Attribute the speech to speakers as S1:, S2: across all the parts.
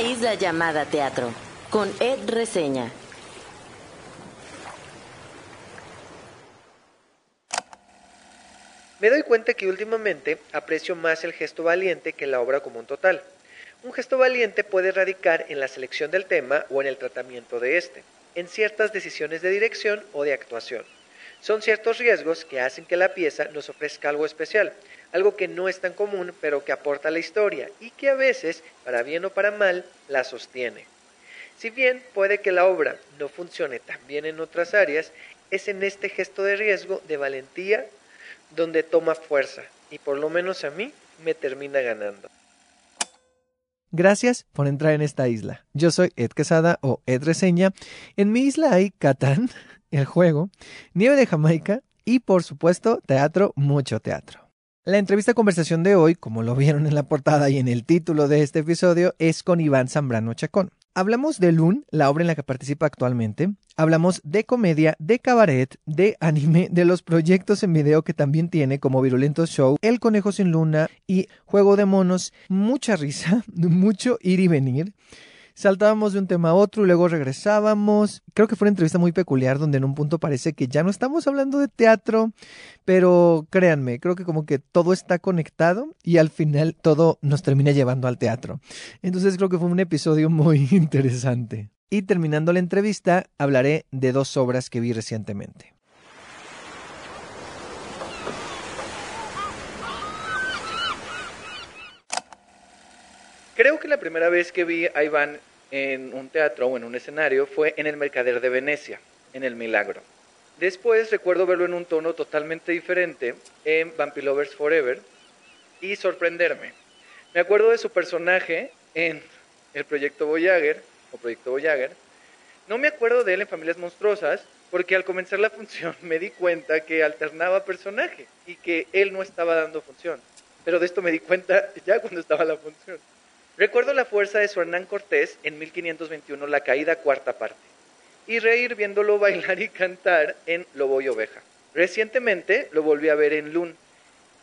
S1: Isla llamada teatro, con Ed Reseña.
S2: Me doy cuenta que últimamente aprecio más el gesto valiente que la obra como un total. Un gesto valiente puede radicar en la selección del tema o en el tratamiento de este, en ciertas decisiones de dirección o de actuación. Son ciertos riesgos que hacen que la pieza nos ofrezca algo especial, algo que no es tan común pero que aporta a la historia y que a veces, para bien o para mal, la sostiene. Si bien puede que la obra no funcione tan bien en otras áreas, es en este gesto de riesgo, de valentía, donde toma fuerza y por lo menos a mí me termina ganando.
S3: Gracias por entrar en esta isla. Yo soy Ed Quesada o Ed Reseña. En mi isla hay Catán, el juego, nieve de Jamaica y por supuesto teatro, mucho teatro. La entrevista conversación de hoy, como lo vieron en la portada y en el título de este episodio, es con Iván Zambrano Chacón. Hablamos de Loon, la obra en la que participa actualmente. Hablamos de comedia, de cabaret, de anime, de los proyectos en video que también tiene, como Virulento Show, El Conejo sin Luna y Juego de Monos. Mucha risa, mucho ir y venir saltábamos de un tema a otro y luego regresábamos. Creo que fue una entrevista muy peculiar donde en un punto parece que ya no estamos hablando de teatro, pero créanme, creo que como que todo está conectado y al final todo nos termina llevando al teatro. Entonces creo que fue un episodio muy interesante. Y terminando la entrevista, hablaré de dos obras que vi recientemente.
S2: Creo que la primera vez que vi a Iván en un teatro o en un escenario fue en el Mercader de Venecia, en El Milagro. Después recuerdo verlo en un tono totalmente diferente en Vampire Lovers Forever y sorprenderme. Me acuerdo de su personaje en el Proyecto Voyager o Proyecto Voyager. No me acuerdo de él en Familias Monstruosas porque al comenzar la función me di cuenta que alternaba personaje y que él no estaba dando función. Pero de esto me di cuenta ya cuando estaba la función. Recuerdo la fuerza de su Hernán Cortés en 1521, La Caída, cuarta parte, y reír viéndolo bailar y cantar en Lobo y Oveja. Recientemente lo volví a ver en Lun,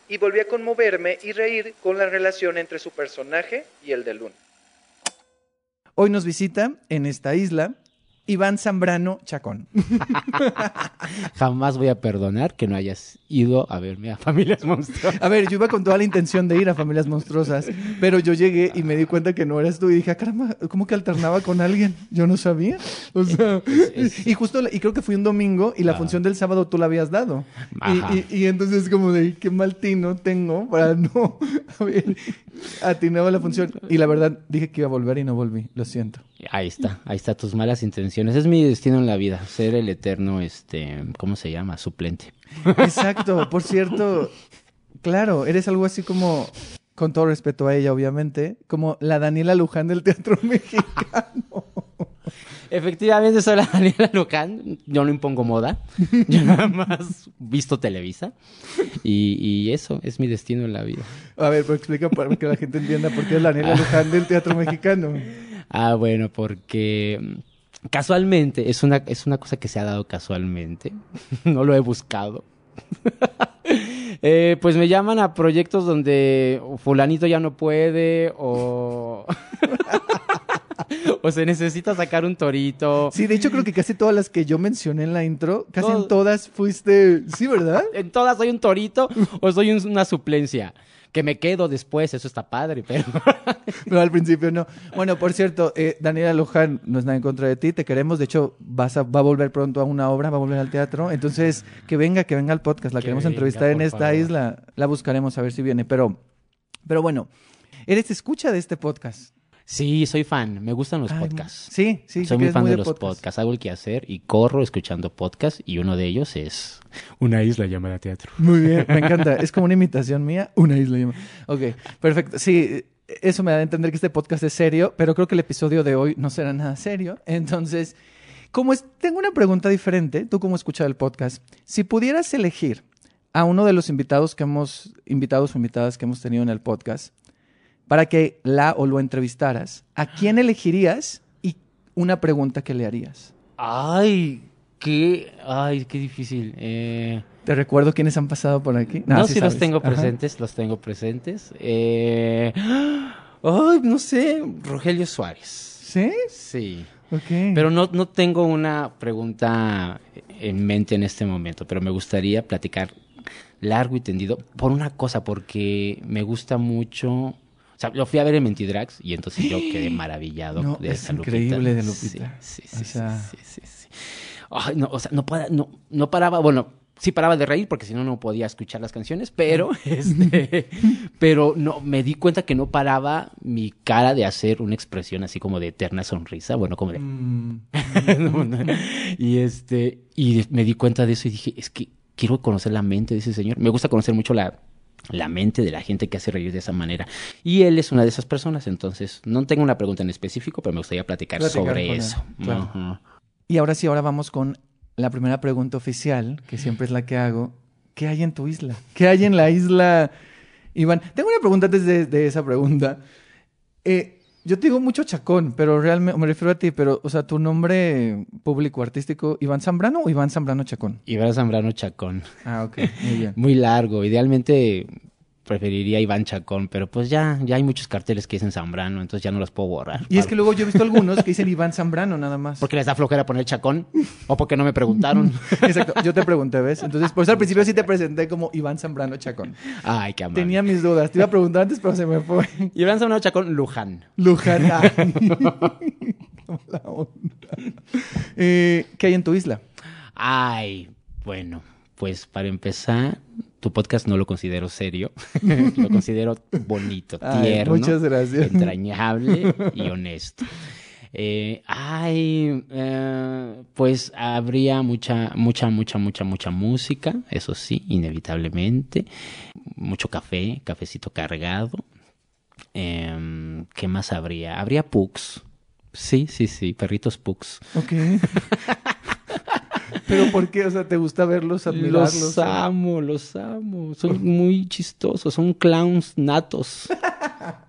S2: y volví a conmoverme y reír con la relación entre su personaje y el de Lun.
S3: Hoy nos visita en esta isla Iván Zambrano Chacón.
S4: Jamás voy a perdonar que no hayas ido a verme a Familias Monstruosas.
S3: A ver, yo iba con toda la intención de ir a Familias Monstruosas, pero yo llegué y me di cuenta que no eras tú y dije, ah, caramba, ¿cómo que alternaba con alguien? Yo no sabía. O sea, y justo, y creo que fue un domingo y la ah. función del sábado tú la habías dado. Y, y, entonces como de, qué mal tino tengo para no haber atinado la función. Y la verdad, dije que iba a volver y no volví, lo siento.
S4: Ahí está, ahí está tus malas intenciones. Es mi destino en la vida, ser el eterno, este, ¿cómo se llama? Suplente.
S3: Exacto, por cierto, claro, eres algo así como, con todo respeto a ella, obviamente, como la Daniela Luján del teatro mexicano.
S4: Efectivamente, soy la Daniela Luján. Yo no impongo moda. Yo nada más visto Televisa. Y, y, eso es mi destino en la vida.
S3: A ver, pero explica para que la gente entienda por qué es la Daniela Luján del teatro mexicano.
S4: Ah, bueno, porque mm, casualmente, es una, es una cosa que se ha dado casualmente, no lo he buscado. Eh, pues me llaman a proyectos donde fulanito ya no puede o... o se necesita sacar un torito.
S3: Sí, de hecho creo que casi todas las que yo mencioné en la intro, casi en todas fuiste, sí, ¿verdad?
S4: En todas soy un torito o soy una suplencia que me quedo después, eso está padre, pero...
S3: pero al principio no. Bueno, por cierto, eh, Daniela Luján no es nada en contra de ti, te queremos, de hecho vas a, va a volver pronto a una obra, va a volver al teatro, entonces que venga, que venga al podcast, la queremos entrevistar en esta isla, la buscaremos a ver si viene, pero, pero bueno, eres escucha de este podcast.
S4: Sí, soy fan. Me gustan los podcasts.
S3: Sí, sí.
S4: Soy muy fan de, los podcasts. Hago el que hacer y corro escuchando podcasts y uno de ellos es Una isla llamada teatro.
S3: Muy bien, me encanta. es como una imitación mía, Una isla llamada. Ok, perfecto. Sí, eso me da a entender que este podcast es serio, pero creo que el episodio de hoy no será nada serio. Entonces, como es, tengo una pregunta diferente, tú como escuchas el podcast, si pudieras elegir a uno de los invitados que hemos, invitados o invitadas que hemos tenido en el podcast, para que la o lo entrevistaras, ¿a quién elegirías y una pregunta que le harías?
S4: Ay, qué, ay, qué difícil. Eh...
S3: Te recuerdo quiénes han pasado por aquí.
S4: No, sí, los tengo presentes, los tengo presentes. Eh... Ay, no sé, Rogelio Suárez.
S3: ¿Sí?
S4: Sí.
S3: Ok.
S4: Pero no, no tengo una pregunta en mente en este momento, pero me gustaría platicar largo y tendido por una cosa, porque me gusta mucho. O sea, lo fui a ver en Mentidrags y entonces yo quedé maravillado
S3: No,
S4: de
S3: es
S4: esa Lupita.
S3: increíble de Lupita.
S4: Sí, sí,
S3: O
S4: sí,
S3: sea-
S4: sí, sí, sí. Ay, no, o sea, no, para- no, no paraba, bueno, sí paraba de reír porque si no, no podía escuchar las canciones, pero, este, pero no, me di cuenta que no paraba mi cara de hacer una expresión así como de eterna sonrisa, bueno, como de,
S3: Mm.
S4: Y este, y me di cuenta de eso y dije, es que quiero conocer la mente de ese señor. Me gusta conocer mucho la, la mente de la gente que hace reír de esa manera. Y él es una de esas personas, entonces no tengo una pregunta en específico, pero me gustaría platicar,
S3: Platicar
S4: sobre eso.
S3: claro. Y ahora sí, ahora vamos con la primera pregunta oficial, que siempre es la que hago. ¿Qué hay en tu isla? ¿Qué hay en la isla, Iván? Tengo una pregunta antes de, de esa pregunta. Eh, yo te digo mucho chacón, pero realmente me refiero a ti, pero, o sea, tu nombre público artístico, ¿Iván Zambrano o Iván Zambrano Chacón?
S4: Iván Zambrano Chacón.
S3: Ah, ok, muy bien.
S4: Muy largo. Idealmente preferiría Iván Chacón, pero pues ya, ya hay muchos carteles que dicen Zambrano, entonces ya no los puedo borrar.
S3: Y es que luego yo he visto algunos que dicen Iván Zambrano nada más.
S4: ¿Por qué les da flojera poner Chacón? ¿O porque no me preguntaron?
S3: Exacto, yo te pregunté, ¿ves? Entonces, por eso al principio sí te presenté como Iván Zambrano Chacón.
S4: Ay, qué amable.
S3: Tenía mis dudas, te iba a preguntar antes, pero se me fue.
S4: Iván Zambrano Chacón, Luján.
S3: Luján. Mala onda. Eh, ¿Qué hay en tu isla?
S4: Ay, bueno, pues para empezar, tu podcast no lo considero serio, lo considero bonito,
S3: Ay,
S4: tierno,
S3: muchas gracias.
S4: entrañable y honesto. Eh, ay, eh, pues habría mucha, mucha, mucha, mucha, mucha música, eso sí, inevitablemente. Mucho café, cafecito cargado. Em, ¿Qué más habría? Habría pugs. Sí, sí, sí, perritos pugs.
S3: Ok. ¿Pero por qué? O sea, ¿te gusta verlos, admirarlos?
S4: Los amo, los amo. Son muy chistosos, son clowns natos.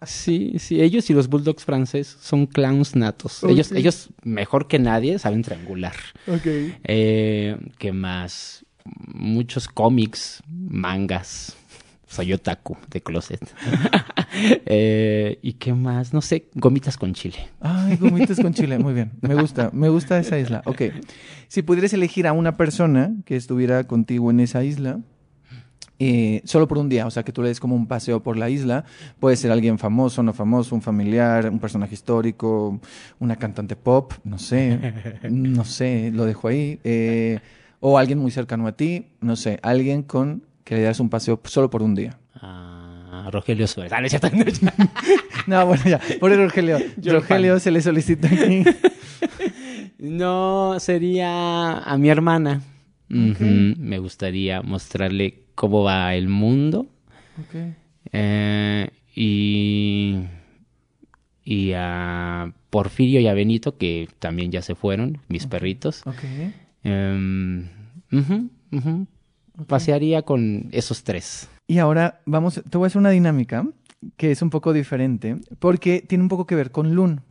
S4: Sí, sí, ellos y los bulldogs francés son clowns natos. Ellos, ellos mejor que nadie saben triangular.
S3: Ok.
S4: Eh, ¿Qué más? Muchos cómics, mangas. Soy otaku de closet. Eh, ¿Y qué más? No sé, gomitas con chile.
S3: Ay, gomitas con chile. Muy bien. Me gusta. Me gusta esa isla. Ok. Si pudieras elegir a una persona que estuviera contigo en esa isla, eh, solo por un día, o sea, que tú le des como un paseo por la isla, puede ser alguien famoso, no famoso, un familiar, un personaje histórico, una cantante pop, no sé, no sé, lo dejo ahí, eh, o alguien muy cercano a ti, no sé, alguien con que le das un paseo solo por un día.
S4: Ah, Rogelio Suárez. Ah, no es cierto.
S3: No, bueno, ya, por el Rogelio.
S4: Yo
S3: Rogelio se le solicita aquí.
S4: No, sería a mi hermana. Me gustaría mostrarle cómo va el mundo.
S3: Ok.
S4: eh, y, y a Porfirio y a Benito, que también ya se fueron, mis perritos.
S3: Ok.
S4: Em, ujú, Pasearía con esos tres.
S3: Y ahora vamos, te voy a hacer una dinámica que es un poco diferente porque tiene un poco que ver con Loon.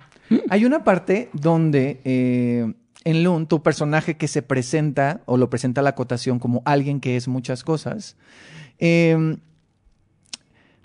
S3: Hay una parte donde eh, en Loon tu personaje que se presenta o lo presenta la acotación como alguien que es muchas cosas, eh,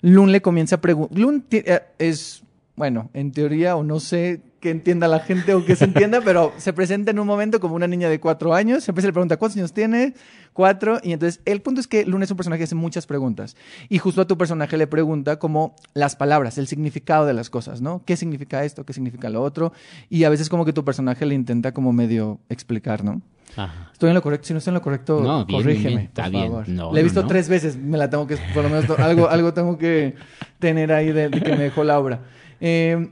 S3: Loon le comienza a preguntar. Loon eh, es, bueno, en teoría o no sé que entienda la gente o que se entienda, pero se presenta en un momento como una niña de cuatro años. Siempre se le pregunta, ¿cuántos años tiene? Cuatro. Y entonces, el punto es que Luna es un personaje que hace muchas preguntas. Y justo a tu personaje le pregunta como las palabras, el significado de las cosas, ¿no? ¿Qué significa esto? ¿Qué significa lo otro? Y a veces como que tu personaje le intenta como medio explicar, ¿no?
S4: Ajá.
S3: Estoy en lo correcto. Si no estoy en lo correcto,
S4: No, bien,
S3: corrígeme,
S4: bien, está
S3: por
S4: bien.
S3: favor.
S4: No,
S3: Le he visto
S4: no.
S3: tres veces. Me la tengo que, por lo menos, algo, algo tengo que tener ahí de, de que me dejó la obra. Eh,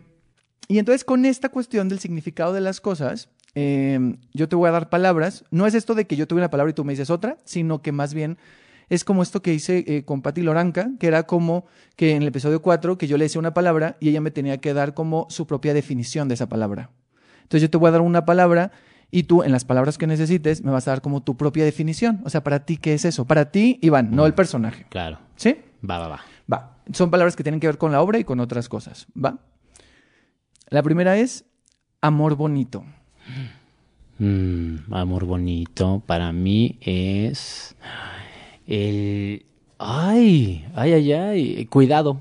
S3: y entonces, con esta cuestión del significado de las cosas, eh, yo te voy a dar palabras. No es esto de que yo tuve una palabra y tú me dices otra, sino que más bien es como esto que hice eh, con Patti Loranca, que era como que en el episodio 4, que yo le decía una palabra y ella me tenía que dar como su propia definición de esa palabra. Entonces yo te voy a dar una palabra y tú en las palabras que necesites me vas a dar como tu propia definición. O sea, para ti, ¿qué es eso? Para ti, Iván, no el personaje.
S4: Claro.
S3: ¿Sí?
S4: Va, va, va.
S3: Va. Son palabras que tienen que ver con la obra y con otras cosas. ¿Va? La primera es amor bonito.
S4: Mm, amor bonito para mí es el... Ay, ay, ay, ay. Cuidado.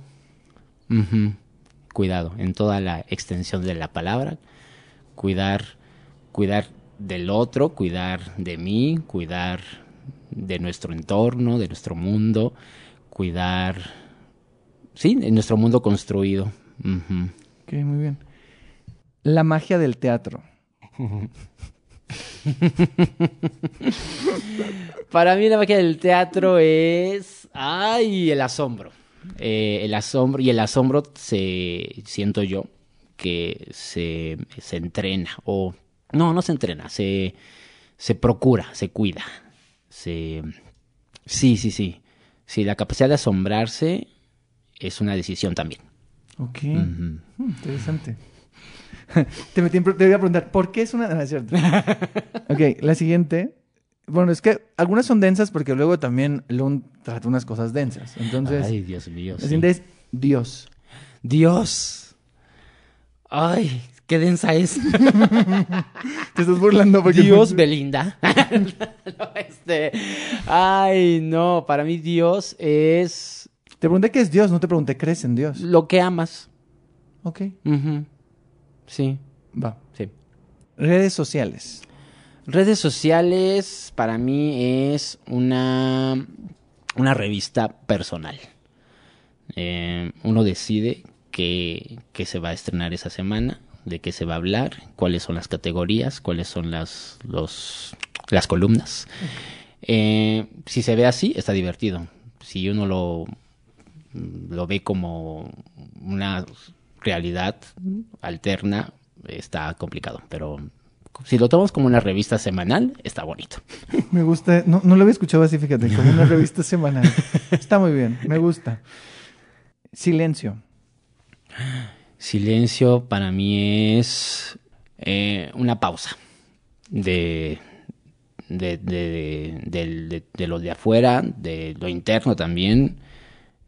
S4: Cuidado, en toda la extensión de la palabra, cuidar, cuidar del otro, cuidar de mí, cuidar de nuestro entorno, de nuestro mundo, cuidar, sí, de nuestro mundo construido. Ujú.
S3: Ok, muy bien. La magia del teatro.
S4: Para mí la magia del teatro es, ay, el asombro. Eh, el asombro y el asombro se siento yo que se, se entrena o no, no se entrena, se, se procura, se cuida. Se, sí, sí, sí. Sí, la capacidad de asombrarse es una decisión también.
S3: Ok.
S4: Ujú.
S3: Mm, interesante. te, metí voy a preguntar, ¿por qué es una... No, es cierto. ok, la siguiente. Bueno, es que algunas son densas porque luego también Lund trata unas cosas densas. Entonces,
S4: Ay, Dios mío.
S3: la
S4: sí.
S3: siguiente es Dios.
S4: Dios. Ay, qué densa es.
S3: Te estás burlando porque...
S4: Dios, Belinda. No, este, ay, no, para mí Dios es
S3: Te pregunté qué es Dios, no te pregunté, ¿crees en Dios?
S4: lo que amas.
S3: Ok,
S4: Ujú. Sí,
S3: va.
S4: sí.
S3: Redes sociales.
S4: Redes sociales para mí es una, una revista personal. Eh, uno decide qué, qué se va a estrenar esa semana, de qué se va a hablar, cuáles son las categorías, cuáles son las, los, las columnas. Eh, si se ve así, está divertido. Si uno lo, lo ve como una realidad alterna, está complicado. Pero si lo tomas como una revista semanal, está bonito.
S3: Me gusta, no, no lo había escuchado así, fíjate, como una revista semanal. Está muy bien, me gusta. Silencio.
S4: Silencio para mí es eh, una pausa de, de, de- de lo de afuera, de lo interno también.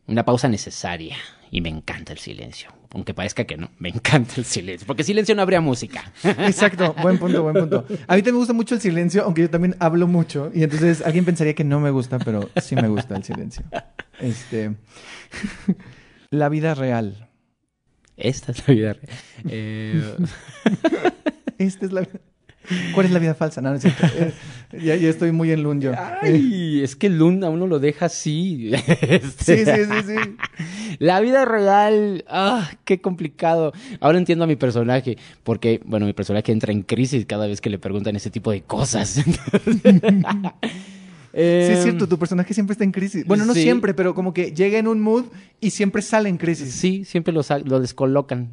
S4: Una pausa necesaria. Y me encanta el silencio. Aunque parezca que no, me encanta el silencio. Porque silencio no habría música.
S3: Exacto, buen punto, buen punto. A mí también me gusta mucho el silencio, aunque yo también hablo mucho. Y entonces alguien pensaría que no me gusta, pero sí me gusta el silencio. Este. La vida real.
S4: Esta es la vida real. Eh,
S3: Esta es la. ¿Cuál es la vida falsa? No, no es cierto. Eh, ya, ya estoy muy en lun yo.
S4: ay, es que el Luna uno lo deja así.
S3: Sí,
S4: Este,
S3: sí, sí, sí.
S4: La vida real, ah, qué complicado. Ahora entiendo a mi personaje, porque, bueno, mi personaje entra en crisis cada vez que le preguntan ese tipo de cosas.
S3: Sí, es
S4: Em,
S3: cierto, tu personaje siempre está en crisis. Bueno, no
S4: sí.
S3: siempre, pero como que llega en un mood y siempre sale en crisis.
S4: Sí, siempre lo, lo descolocan.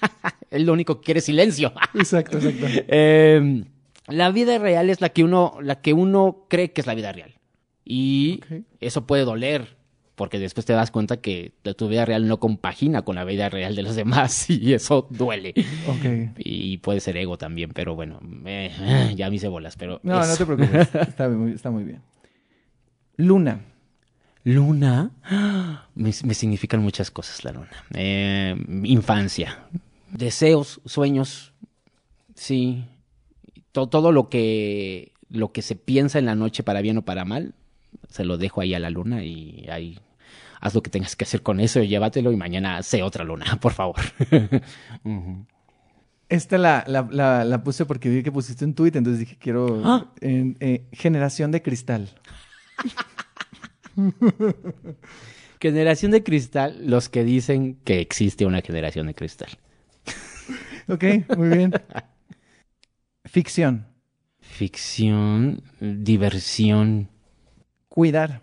S4: Él lo único que quiere es silencio.
S3: Exacto, exacto.
S4: Em, la vida real es la que uno, la que uno cree que es la vida real. Y eso puede doler, porque después te das cuenta que tu vida real no compagina con la vida real de los demás y eso duele. Y puede ser ego también, pero bueno, eh, ya me hice bolas, pero...
S3: No, no te preocupes. Está muy, está muy bien. Luna.
S4: Luna, me, me significan muchas cosas la luna. Eh, infancia, deseos, sueños, sí. To- todo lo que, lo que se piensa en la noche para bien o para mal, se lo dejo ahí a la luna y ahí haz lo que tengas que hacer con eso, llévatelo y mañana sé otra luna, por favor.
S3: Esta la, la, la, la puse porque vi que pusiste un tweet, entonces dije, quiero...
S4: Ah.
S3: eh, generación de cristal.
S4: Generación de cristal, los que dicen que existe una generación de cristal.
S3: Ok, muy bien. Ficción.
S4: Ficción, diversión,
S3: Cuidar.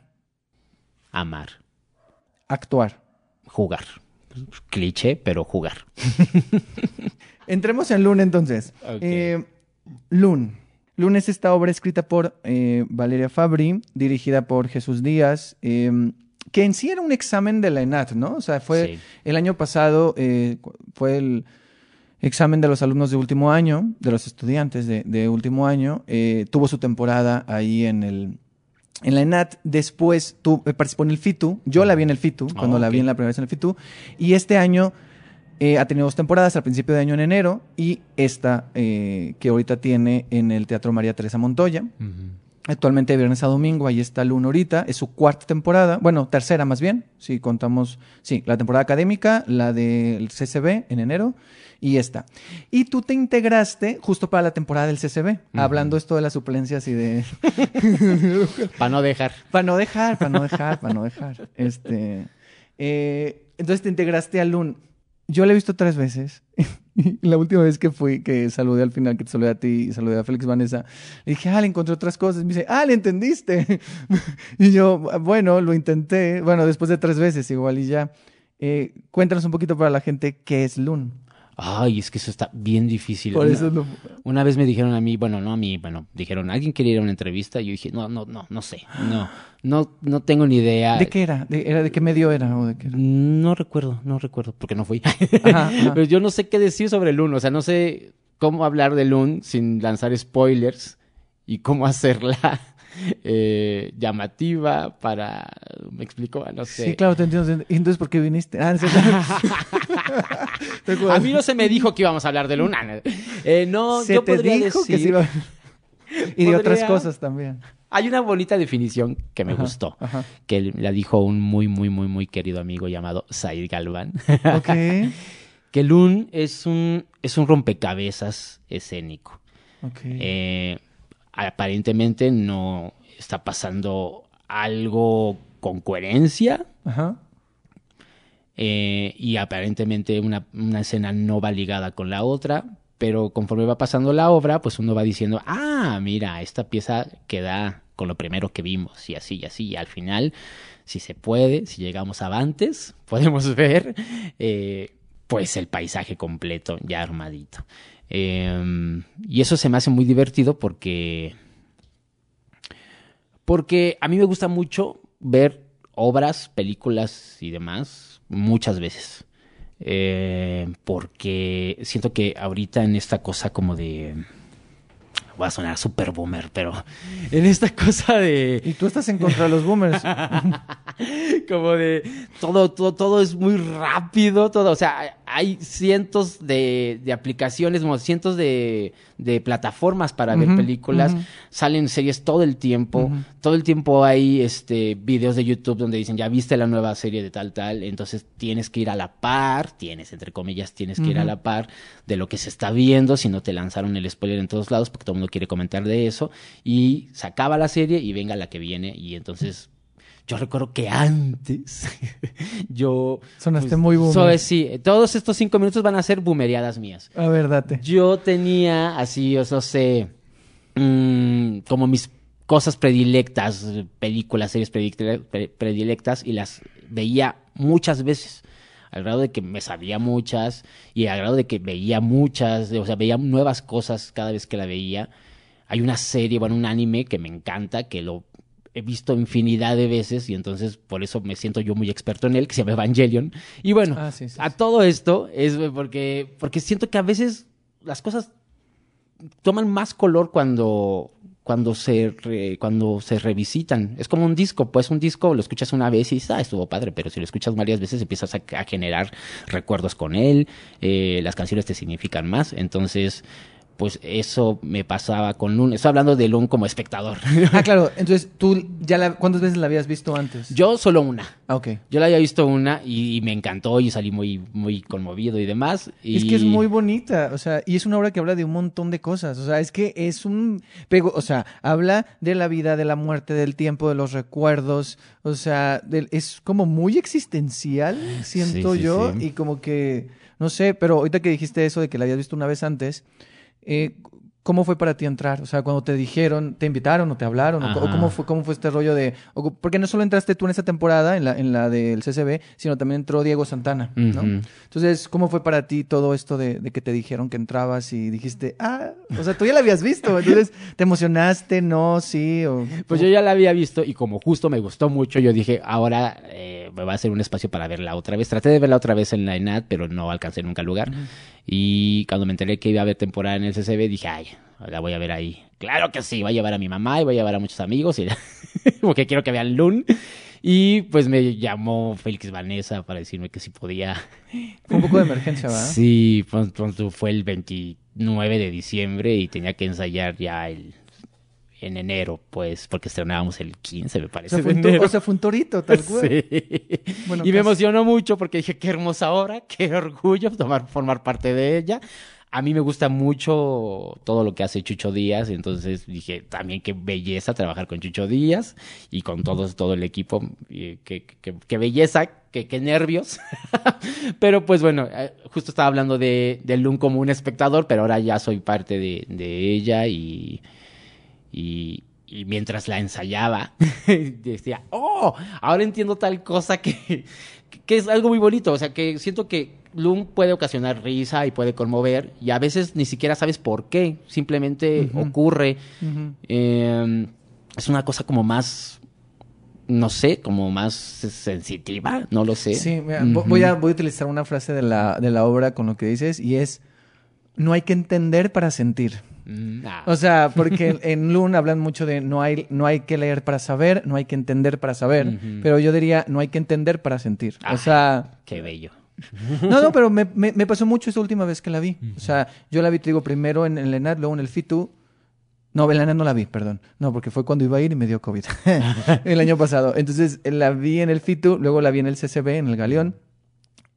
S4: amar.
S3: Actuar.
S4: jugar. Cliché, pero jugar.
S3: Entremos en Luna entonces.
S4: Ok.
S3: Eh, es esta obra escrita por eh, Valeria Fabri, dirigida por Jesús Díaz, eh, que en sí era un examen de la ENAT, ¿no? O sea, fue
S4: Sí.
S3: el año pasado, eh, fue el examen de los alumnos de último año, de los estudiantes de, de último año. eh, tuvo su temporada ahí en el... En la ENAT, después tu, eh, participó en el FITU. Yo la vi en el FITU,
S4: Ah,
S3: cuando la vi en la primera vez en el FITU. Y este año eh, ha tenido dos temporadas, al principio de año en enero y esta eh, que ahorita tiene en el Teatro María Teresa Montoya. Actualmente de viernes a domingo, ahí está Luna ahorita, es su cuarta temporada, bueno, tercera más bien, si contamos, sí, la temporada académica, la del CCB en enero y esta. Y tú te integraste justo para la temporada del CCB, hablando esto de las suplencias y de...
S4: Para no dejar.
S3: para no dejar, para no dejar, para no dejar. Este, eh, entonces te integraste a Lun. Yo la he visto tres veces. la última vez que fui, que saludé al final, que te saludé a ti y saludé a Félix Vanessa, le dije, ah, le encontré otras cosas. Me dice, ah, le entendiste. y yo, bueno, lo intenté. Bueno, después de tres veces igual y ya. Eh, cuéntanos un poquito para la gente qué es Lun.
S4: Ay, es que eso está bien difícil.
S3: Por
S4: Una-
S3: eso no-
S4: Una vez me dijeron a mí, bueno, no a mí, bueno, dijeron, ¿alguien quiere ir a una entrevista? Y yo dije, no, no, no, no sé, no, no, no tengo ni idea.
S3: ¿De qué era? ¿De, era ¿De qué medio era? ¿O de qué era?
S4: No recuerdo, no recuerdo, porque no fui.
S3: Ajá, ajá.
S4: Pero yo no sé qué decir sobre Loon, o sea, no sé cómo hablar de Loon sin lanzar spoilers y cómo hacerla eh, llamativa para, me explico, no sé.
S3: Sí, claro, te entiendo. ¿Y entonces por qué viniste? Ah.
S4: A mí no se me dijo que íbamos a hablar de Loon. Ah, Eh, no,
S3: Se
S4: yo
S3: te
S4: podría
S3: dijo
S4: decir...
S3: que se iba... Y de otras cosas también.
S4: Hay una bonita definición que me
S3: Ajá,
S4: gustó,
S3: ajá.
S4: que la dijo un muy, muy, muy, muy querido amigo llamado Said Galván.
S3: Ok.
S4: que Loon es un, es un rompecabezas escénico.
S3: Ok.
S4: Eh, aparentemente no está pasando algo con coherencia
S3: Ajá.
S4: eh, y aparentemente una, una escena no va ligada con la otra, pero conforme va pasando la obra, pues uno va diciendo, ah, mira, esta pieza queda con lo primero que vimos y así y así, y al final, si se puede, si llegamos avantes, podemos ver eh, pues el paisaje completo ya armadito. Eh, y eso se me hace muy divertido porque porque a mí me gusta mucho ver obras, películas y demás muchas veces. Eh, porque siento que ahorita en esta cosa como de... Voy a sonar super boomer, pero en esta cosa de...
S3: Y tú estás en contra de los boomers.
S4: como de todo, todo, todo es muy rápido, todo, o sea, hay cientos de, de aplicaciones, como cientos de, de plataformas para ver películas, salen series todo el tiempo, todo el tiempo hay este videos de YouTube donde dicen, ya viste la nueva serie de tal, tal, entonces tienes que ir a la par, tienes, entre comillas, tienes que ir a la par de lo que se está viendo, si no te lanzaron el spoiler en todos lados, porque todo el mundo quiere comentar de eso, y se acaba la serie y venga la que viene, y entonces yo recuerdo que antes yo...
S3: Sonaste
S4: pues,
S3: muy boomer.
S4: so- sí, todos estos cinco minutos van a ser boomereadas mías.
S3: A ver, date.
S4: Yo tenía así, yo no sé, mm, como mis cosas predilectas, eh, películas, series predilectas, y las veía muchas veces. Al grado de que me sabía muchas, y al grado de que veía muchas, o sea, veía nuevas cosas cada vez que la veía. Hay una serie, bueno, un anime que me encanta, que lo he visto infinidad de veces, y entonces por eso me siento yo muy experto en él, que se llama Evangelion. Y bueno,
S3: Ah, sí, sí,
S4: a
S3: sí.
S4: todo esto es porque, porque siento que a veces las cosas toman más color cuando, cuando, se re- cuando se revisitan. Es como un disco, pues un disco lo escuchas una vez y dices, ah, estuvo padre, pero si lo escuchas varias veces empiezas a, a generar recuerdos con él, eh, las canciones te significan más, entonces... Pues eso me pasaba con Lun. Estoy hablando de Lun como espectador.
S3: Ah, claro. Entonces, ¿tú ya la, cuántas veces la habías visto antes?
S4: Yo solo una.
S3: Ah, ok.
S4: Yo la había visto una y, y me encantó y salí muy, muy conmovido y demás. Y...
S3: Es que es muy bonita, o sea, y es una obra que habla de un montón de cosas, o sea, es que es un pego, o sea, habla de la vida, de la muerte, del tiempo, de los recuerdos, o sea, es como muy existencial, siento
S4: sí,
S3: yo,
S4: sí.
S3: y como que, no sé, pero ahorita que dijiste eso de que la habías visto una vez antes, eh, ¿Cómo fue para ti entrar? O sea, cuando te dijeron, ¿te invitaron o te hablaron? ¿O
S4: Ajá.
S3: cómo fue, cómo fue este rollo de...? o- porque no solo entraste tú en esa temporada, en la, en la del CCB, sino también entró Diego Santana, ¿no? Entonces, ¿cómo fue para ti todo esto de, de que te dijeron que entrabas y dijiste, ah, o sea, tú ya la habías visto, entonces, ¿te emocionaste? No, sí, o...
S4: Pues yo ya la había visto y como justo me gustó mucho, yo dije, ahora eh, me va a hacer un espacio para verla otra vez. Traté de verla otra vez en la ENAD, pero no alcancé nunca el lugar. Y cuando me enteré que iba a haber temporada en el CCB, dije, ay, la voy a ver ahí. Claro que sí, voy a llevar a mi mamá y voy a llevar a muchos amigos, y porque quiero que vean Loon. Y pues me llamó Félix Vanessa para decirme que si podía.
S3: Fue un poco de emergencia, ¿verdad?
S4: Sí, fue el 29 de diciembre y tenía que ensayar ya el, en enero, pues, porque estrenábamos el 15, me
S3: O
S4: parece.
S3: sea, fue
S4: de
S3: un, to-
S4: enero.
S3: o sea, fue un torito, tal cual.
S4: Sí.
S3: Bueno,
S4: y me emocionó mucho porque dije, qué hermosa obra, qué orgullo tomar, formar parte de ella. A mí me gusta mucho todo lo que hace Chucho Díaz, entonces dije también qué belleza trabajar con Chucho Díaz y con todos, todo el equipo, qué, qué- qué belleza, qué, qué nervios. pero pues bueno, eh, justo estaba hablando de, de Lun como un espectador, pero ahora ya soy parte de, de ella y, y, y mientras la ensayaba, decía, oh, ahora entiendo tal cosa que, que es algo muy bonito. O sea, que siento que Loom puede ocasionar risa y puede conmover y a veces ni siquiera sabes por qué, simplemente ocurre. Eh, es una cosa como más, no sé, como más sensitiva, no lo sé.
S3: Sí, mira, vo- voy, a, voy a utilizar una frase de la, de la obra con lo que dices y es, no hay que entender para sentir.
S4: Mm, ah.
S3: O sea, porque en- en Loon hablan mucho de no hay, no hay que leer para saber, no hay que entender para saber,
S4: Ujú.
S3: pero yo diría no hay que entender para sentir. O
S4: Ah.
S3: sea,
S4: Qué bello.
S3: no, no, pero me, me- me pasó mucho esta última vez que la vi. O sea, yo la vi, te digo, primero en el ENAD, luego en el FITU. No, en la ENAD no la vi, perdón. No, porque fue cuando iba a ir y me dio COVID. el año pasado. Entonces, la vi en el FITU, luego la vi en el CCB, en el Galeón.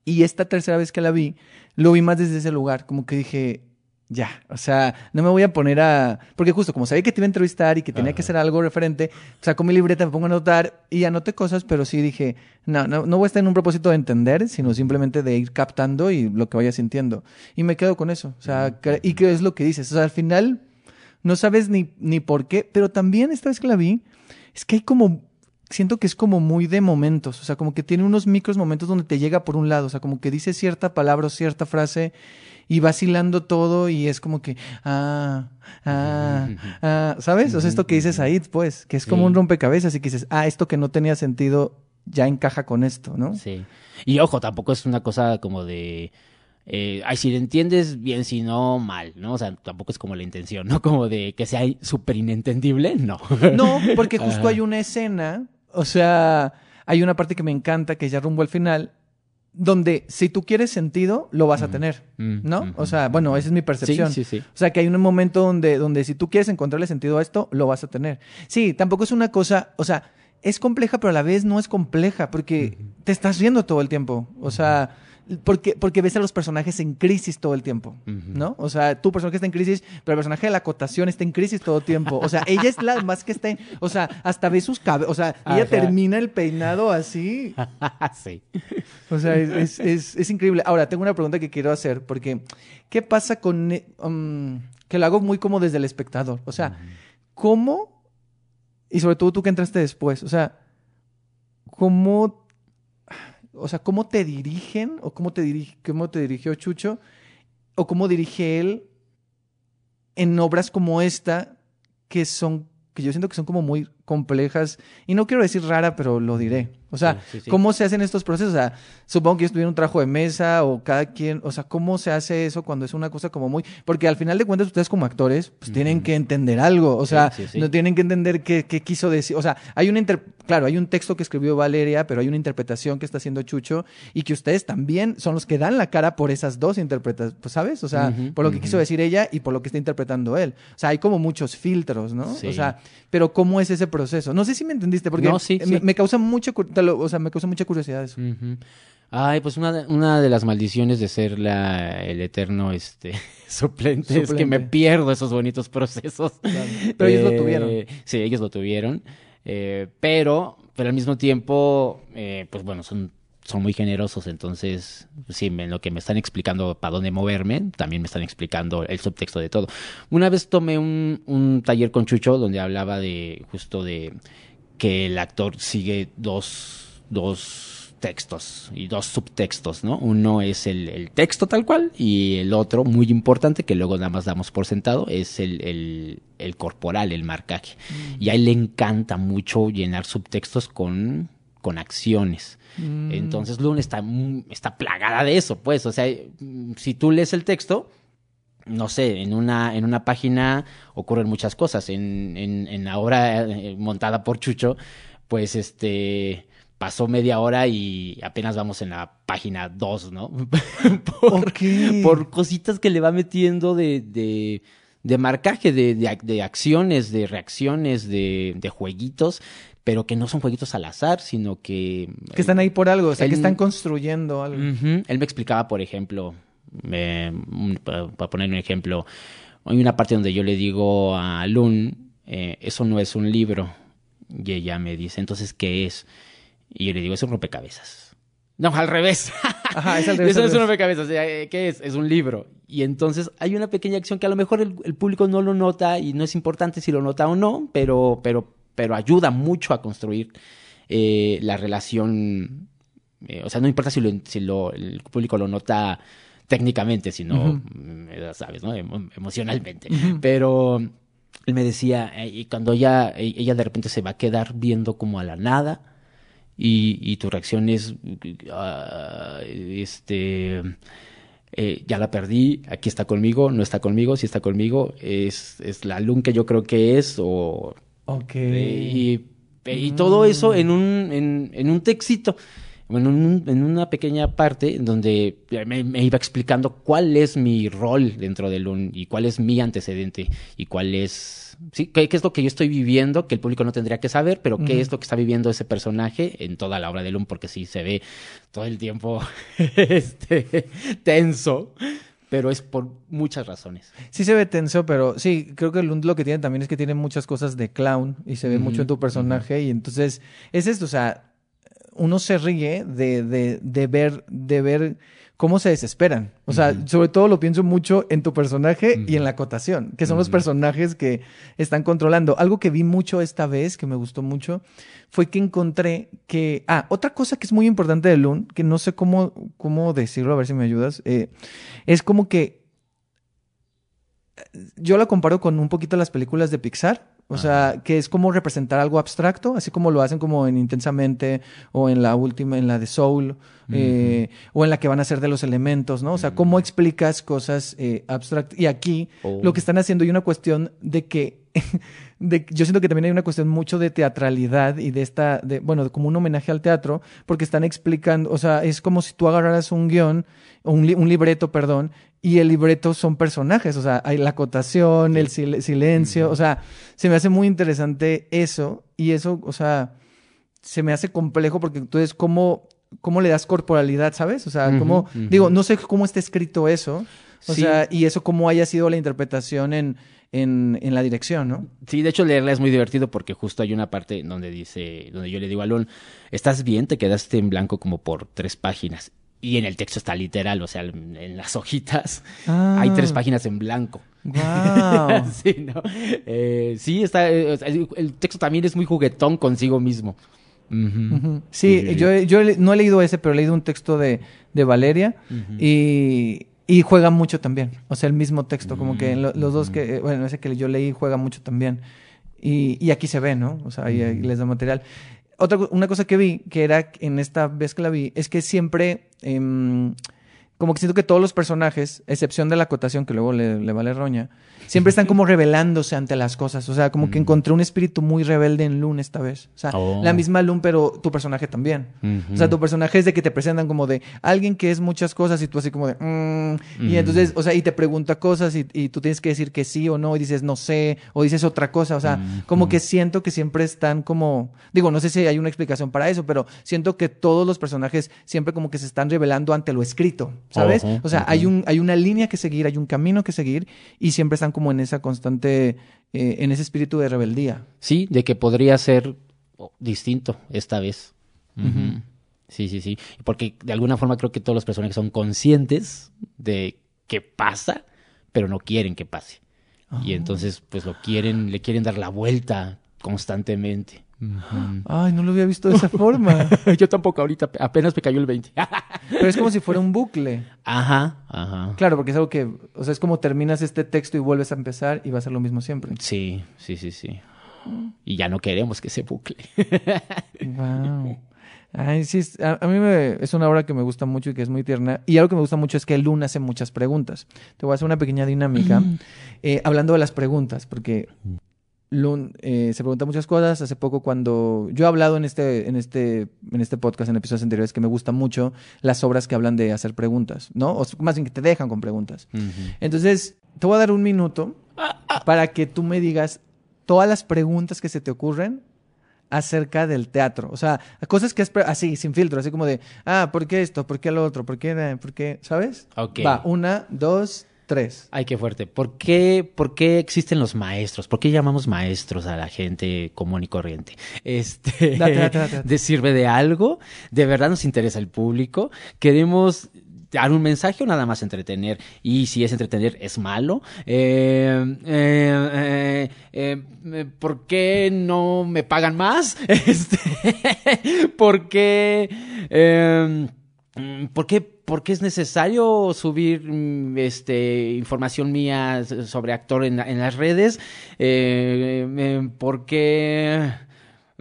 S3: Y esta tercera vez que la vi, lo vi más desde ese lugar. Como que dije, ya, o sea, no me voy a poner a... Porque justo como sabía que te iba a entrevistar y que tenía que hacer algo referente, saco mi libreta, me pongo a anotar y anoté cosas, pero sí dije, no, no, no voy a estar en un propósito de entender, sino simplemente de ir captando y lo que vaya sintiendo. Y me quedo con eso. O sea, y qué es lo que dices. O sea, al final no sabes ni, ni por qué, pero también esta vez que la vi, es que hay como... Siento que es como muy de momentos, o sea, como que tiene unos micros momentos donde te llega por un lado, o sea, como que dice cierta palabra o cierta frase y vacilando todo y es como que, ah, ah, ah, ¿sabes? O sea, esto que dices ahí, pues, que es como
S4: Sí.
S3: un rompecabezas y que dices, ah, esto que no tenía sentido ya encaja con esto, ¿no?
S4: Sí. Y ojo, tampoco es una cosa como de. Eh, ay, si lo entiendes bien, si no, mal, ¿no? O sea, tampoco es como la intención, ¿no? Como de que sea súper inentendible, no.
S3: No, porque justo
S4: Ajá.
S3: hay una escena, o sea, hay una parte que me encanta, que ya rumbo al final, donde si tú quieres sentido, lo vas a tener,
S4: Mm,
S3: ¿no? O sea, bueno, esa es mi percepción.
S4: Sí, sí, sí.
S3: O sea, que hay un momento donde, donde si tú quieres encontrarle sentido a esto, lo vas a tener. Sí, tampoco es una cosa, o sea, es compleja, pero a la vez no es compleja, porque te estás riendo todo el tiempo. O sea, porque, porque ves a los personajes en crisis todo el tiempo. ¿no? O sea, tu personaje está en crisis, pero el personaje de la acotación está en crisis todo el tiempo. O sea, ella es la más que está en, o sea, hasta ve sus cabezas, o sea, ella termina el peinado así.
S4: sí.
S3: O sea, es, es, es- es increíble. Ahora, tengo una pregunta que quiero hacer, porque ¿qué pasa con... um, que lo hago muy como desde el espectador. O sea, ¿cómo? Y sobre todo tú que entraste después, o sea, ¿cómo... O sea, ¿cómo te dirigen? ¿O cómo te, dirige, cómo te dirigió Chucho? ¿O cómo dirige él en obras como esta que son... que yo siento que son como muy complejas. Y no quiero decir rara, pero lo diré. O sea,
S4: Sí, sí, sí.
S3: ¿cómo se hacen estos procesos? O sea, supongo que ellos tuvieron un trabajo de mesa o cada quien, o sea, ¿cómo se hace eso cuando es una cosa como muy... Porque al final de cuentas ustedes como actores, pues tienen que entender algo, o sea, no tienen que entender qué, qué quiso decir, o sea, hay una... inter- Claro, hay un texto que escribió Valeria, pero hay una interpretación que está haciendo Chucho y que ustedes también son los que dan la cara por esas dos interpretaciones, pues, ¿sabes? O sea, por lo que quiso decir ella y por lo que está interpretando él. O sea, hay como muchos filtros, ¿no?
S4: Sí.
S3: O sea, pero ¿cómo es ese proceso? No sé si me entendiste, porque
S4: No,
S3: me, me causa mucha, lo- o sea, me causa mucha curiosidad eso.
S4: Ay, pues una de, una de las maldiciones de ser la, el eterno este, suplente, es que me pierdo esos bonitos procesos.
S3: Pero ellos lo
S4: Eh,
S3: tuvieron.
S4: Sí, ellos lo tuvieron. Eh, pero, pero al mismo tiempo, eh, pues bueno, son, son muy generosos. Entonces, sí, en lo que me están explicando para dónde moverme, también me están explicando el subtexto de todo. Una vez tomé un, un taller con Chucho donde hablaba de justo de que el actor sigue dos, dos textos y dos subtextos, ¿no? Uno es el, el texto tal cual y el otro, muy importante, que luego nada más damos por sentado, es el, el, el corporal, el marcaje. Y a él le encanta mucho llenar subtextos con, con acciones.
S3: Mm.
S4: Entonces Luna está, mu- está plagada de eso, pues. O sea, mm, si tú lees el texto, no sé, en una, en una página ocurren muchas cosas. En, en, en la obra eh, montada por Chucho, pues este pasó media hora y apenas vamos en la página 2, ¿no? por, por cositas que le va metiendo de, de, de marcaje de, de, de acciones, de reacciones, de, de jueguitos, pero que no son jueguitos al azar, sino que...
S3: Que están ahí por algo, o sea,
S4: Él-
S3: que están construyendo algo.
S4: Él me explicaba, por ejemplo, eh, para, poner un ejemplo, hay una parte donde yo le digo a Lun, eh, eso no es un libro, y ella me dice, entonces, ¿qué es? Y yo le digo, es un rompecabezas. No, al revés.
S3: Ajá, es al revés,
S4: Eso es un rompecabezas. eh, ¿Qué es? Es un libro. Y entonces hay una pequeña acción que a lo mejor el, el público no lo nota y no es importante si lo nota o no, pero, pero, pero ayuda mucho a construir eh, la relación. eh, o sea, no importa si, lo, si lo, el público lo nota técnicamente, sino,
S3: Ujú.
S4: mm, sabes, ¿no? Emo- emocionalmente. Pero él me decía, eh, y cuando ella, e- ella de repente se va a quedar viendo como a la nada, y, y tu reacción es, ah, este, eh, ya la perdí, aquí está conmigo, no está conmigo, si está conmigo, es, es la Lun que yo creo que es, o...
S3: Ok.
S4: eh, y, y todo eso en un, en, en un textito. Bueno, en, un- en una pequeña parte donde me, me iba explicando cuál es mi rol dentro del un y cuál es mi antecedente y cuál es, sí, qué, qué es lo que yo estoy viviendo que el público no tendría que saber, pero qué es lo que está viviendo ese personaje en toda la obra de Lun, porque sí se ve todo el tiempo este, tenso, pero es por muchas razones.
S3: Sí se ve tenso, pero sí, creo que Lund lo que tiene también es que tiene muchas cosas de clown y se ve mucho en tu personaje y entonces es esto, o sea, uno se ríe de, de, de ver, de ver cómo se desesperan. O sea, sobre todo lo pienso mucho en tu personaje y en la acotación, que son los personajes que están controlando. Algo que vi mucho esta vez, que me gustó mucho, fue que encontré que... Ah, otra cosa que es muy importante de Lund, que no sé cómo, cómo decirlo, a ver si me ayudas, eh, es como que yo la comparo con un poquito las películas de Pixar. O sea, que es como representar algo abstracto, así como lo hacen como en Intensamente o en la última, en la de Soul, eh, o en la que van a ser de los elementos, ¿no? O sea, cómo explicas cosas eh, abstractas. Y aquí
S4: Oh.
S3: lo que están haciendo hay una cuestión de que, de, yo siento que también hay una cuestión mucho de teatralidad y de esta, de, bueno, de como un homenaje al teatro, porque están explicando, o sea, es como si tú agarraras un guion, o un, li- un libreto, perdón, y el libreto son personajes, o sea, hay la acotación, el sil- silencio, o sea, se me hace muy interesante eso, y eso, o sea, se me hace complejo porque entonces, ¿cómo, cómo le das corporalidad, sabes? O sea,
S4: Ujú,
S3: cómo, digo, no sé cómo está escrito eso, o
S4: Sí.
S3: sea, y eso cómo haya sido la interpretación en, en, en la dirección, ¿no?
S4: Sí, de hecho leerla es muy divertido porque justo hay una parte donde dice, donde yo le digo a Lon, ¿estás bien? Te quedaste en blanco como por tres páginas. Y en el texto está literal, o sea, en las hojitas hay tres páginas en blanco.
S3: Wow.
S4: sí, ¿no? Eh, sí, está, eh, el el texto también es muy juguetón consigo mismo. Ujú.
S3: Ujú. Sí, yo, yo no he leído ese, pero he leído un texto de, de Valeria y, y juega mucho también. O sea, el mismo texto, como que lo- los dos que, eh, bueno, ese que yo leí juega mucho también. Y, y aquí se ve, ¿no? O sea, ahí, ahí les da material. Otra, una cosa que vi, que era en esta vez que la vi, es que siempre, em, como que siento que todos los personajes, excepción de la acotación que luego le vale roña, siempre están como rebelándose ante las cosas. O sea, como que
S4: Mm.
S3: encontré un espíritu muy rebelde en Loon esta vez. O sea,
S4: Oh.
S3: la misma Loon, pero tu personaje también. O sea, tu personaje es de que te presentan como de alguien que es muchas cosas y tú así como de... "Mm", Y entonces, o sea, y te pregunta cosas y, y tú tienes que decir que sí o no y dices no sé o dices otra cosa. O sea, como que siento que siempre están como... Digo, no sé si hay una explicación para eso, pero siento que todos los personajes siempre como que se están revelando ante lo escrito, ¿sabes? O sea, hay, un, hay una línea que seguir, hay un camino que seguir y siempre están como en esa constante... eh, en ese espíritu de rebeldía.
S4: Sí, de que podría ser oh, distinto esta vez. Sí, sí, sí. Porque de alguna forma creo que todos los personajes son conscientes de que pasa, pero no quieren que pase. Y
S3: Ah.
S4: entonces, pues lo quieren, le quieren dar la vuelta constantemente.
S3: Ay, no lo había visto de esa forma.
S4: Yo tampoco ahorita, apenas me cayó el 20.
S3: Pero es como si fuera un bucle.
S4: ajá, ajá.
S3: Claro, porque es algo que, o sea, es como terminas este texto y vuelves a empezar y va a ser lo mismo siempre.
S4: Sí, sí, sí, sí. Y ya no queremos que se bucle.
S3: Wow. Ay, sí, a mí me- es una obra que me gusta mucho y que es muy tierna. Y algo que me gusta mucho es que Luna hace muchas preguntas. Te voy a hacer una pequeña dinámica eh, hablando de las preguntas, porque Eh, se pregunta muchas cosas. Hace poco cuando yo he hablado en este, en este, en este podcast, en episodios anteriores, que me gustan mucho las obras que hablan de hacer preguntas, ¿no? O más bien que te dejan con preguntas. Entonces, te voy a dar un minuto para que tú me digas todas las preguntas que se te ocurren acerca del teatro. O sea, cosas que es así, sin filtro, así como de, ah, ¿por qué esto? ¿Por qué lo otro? ¿Por qué? ¿Por qué? ¿Sabes?
S4: Ok.
S3: Va, una, dos, tres.
S4: Ay, qué fuerte. ¿Por qué, ¿Por qué existen los maestros? ¿Por qué llamamos maestros a la gente común y corriente? Este,
S3: Date, date, date.
S4: ¿de ¿Sirve de algo? ¿De verdad nos interesa el público? ¿Queremos dar un mensaje o nada más entretener? Y si es entretener, ¿es malo? Eh, eh, eh, eh, ¿Por qué no me pagan más? Este, ¿Por qué... Mm, ¿Por qué, por qué es necesario subir mm, este, información mía sobre actor en, en las redes? Eh, eh, ¿Por qué...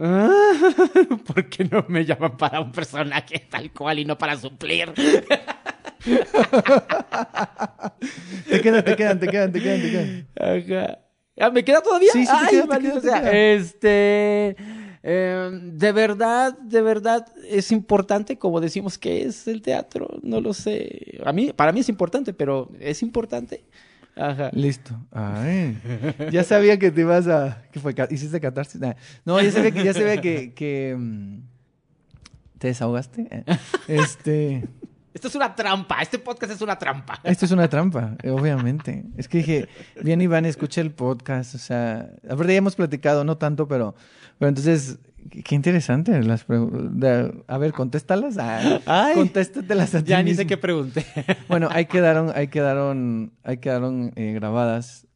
S4: ¿Por qué no me llaman para un personaje tal cual y no para suplir?
S3: Te quedan, te quedan, te quedan, te quedan, te quedan.
S4: Ajá. ¿Me queda todavía?
S3: Sí, sí, te
S4: Ay,
S3: queda, te
S4: maldito
S3: queda, te
S4: sea.
S3: queda.
S4: Este. Eh, de verdad, de verdad es importante como decimos que es el teatro. No lo sé. A mí, para mí es importante, pero es importante. Ajá.
S3: Listo. Ay, ya sabía que te ibas a... ¿Qué fue? ¿Hiciste catarsis? Nah. No, ya sabía que, ya sabía que, que, mm, ¿Te desahogaste? Eh, Este...
S4: Esto es una trampa. Este podcast es una trampa.
S3: Esto es una trampa, obviamente. Es que dije, bien Iván, escucha el podcast, o sea, aparte ya hemos platicado, no tanto, pero, pero entonces, qué interesante las preguntas. A ver, contéstalas. Ah,
S4: Ay.
S3: contéstatelas a ti
S4: Ya ni sé qué pregunté.
S3: Bueno, ahí quedaron, ahí quedaron, ahí quedaron eh, grabadas.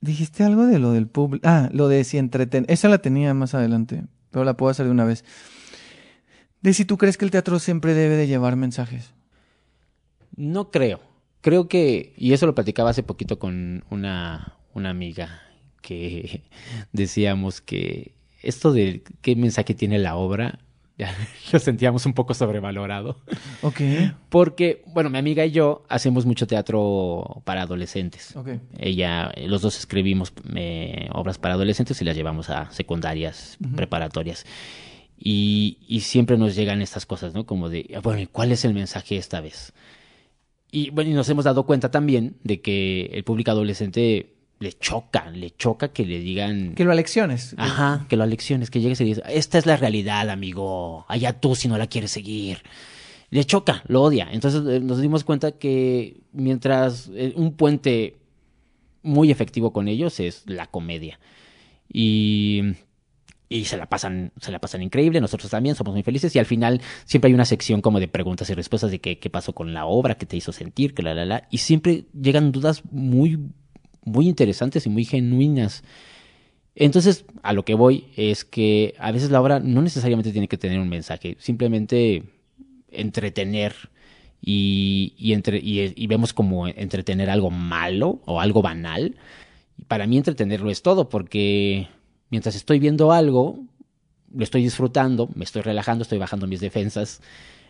S3: Dijiste algo de lo del público. Ah, lo de si entreten. Esa la tenía más adelante, pero la puedo hacer de una vez. De si tú crees que el teatro siempre debe de llevar mensajes.
S4: No creo. Creo que, y eso lo platicaba hace poquito con una, una amiga, que decíamos que esto de qué mensaje tiene la obra, ya lo sentíamos un poco sobrevalorado.
S3: Ok,
S4: Porque, bueno, mi amiga y yo hacemos mucho teatro para adolescentes.
S3: ok.
S4: Ella, eh, los dos escribimos eh, obras para adolescentes y las llevamos a secundarias, preparatorias. Y, y siempre nos llegan estas cosas, ¿no? Como de, "Ah, bueno, ¿y cuál es el mensaje esta vez? Y bueno, y nos hemos dado cuenta también de que el público adolescente le choca, le choca que le digan...
S3: Que lo alecciones.
S4: Ajá, que lo alecciones, que llegues y dices, esta es la realidad, amigo, allá tú si no la quieres seguir. Le choca, lo odia. Entonces eh, nos dimos cuenta que mientras eh, un puente muy efectivo con ellos es la comedia. Y, y se la pasan, se la pasan increíble, nosotros también somos muy felices y al final siempre hay una sección como de preguntas y respuestas de qué, qué pasó con la obra, qué te hizo sentir, que la la la. Y siempre llegan dudas muy, muy interesantes y muy genuinas. Entonces, a lo que voy es que a veces la obra no necesariamente tiene que tener un mensaje, simplemente entretener y, y, entre, y, y vemos como entretener algo malo o algo banal. Para mí entretenerlo es todo, porque mientras estoy viendo algo, lo estoy disfrutando, me estoy relajando, estoy bajando mis defensas,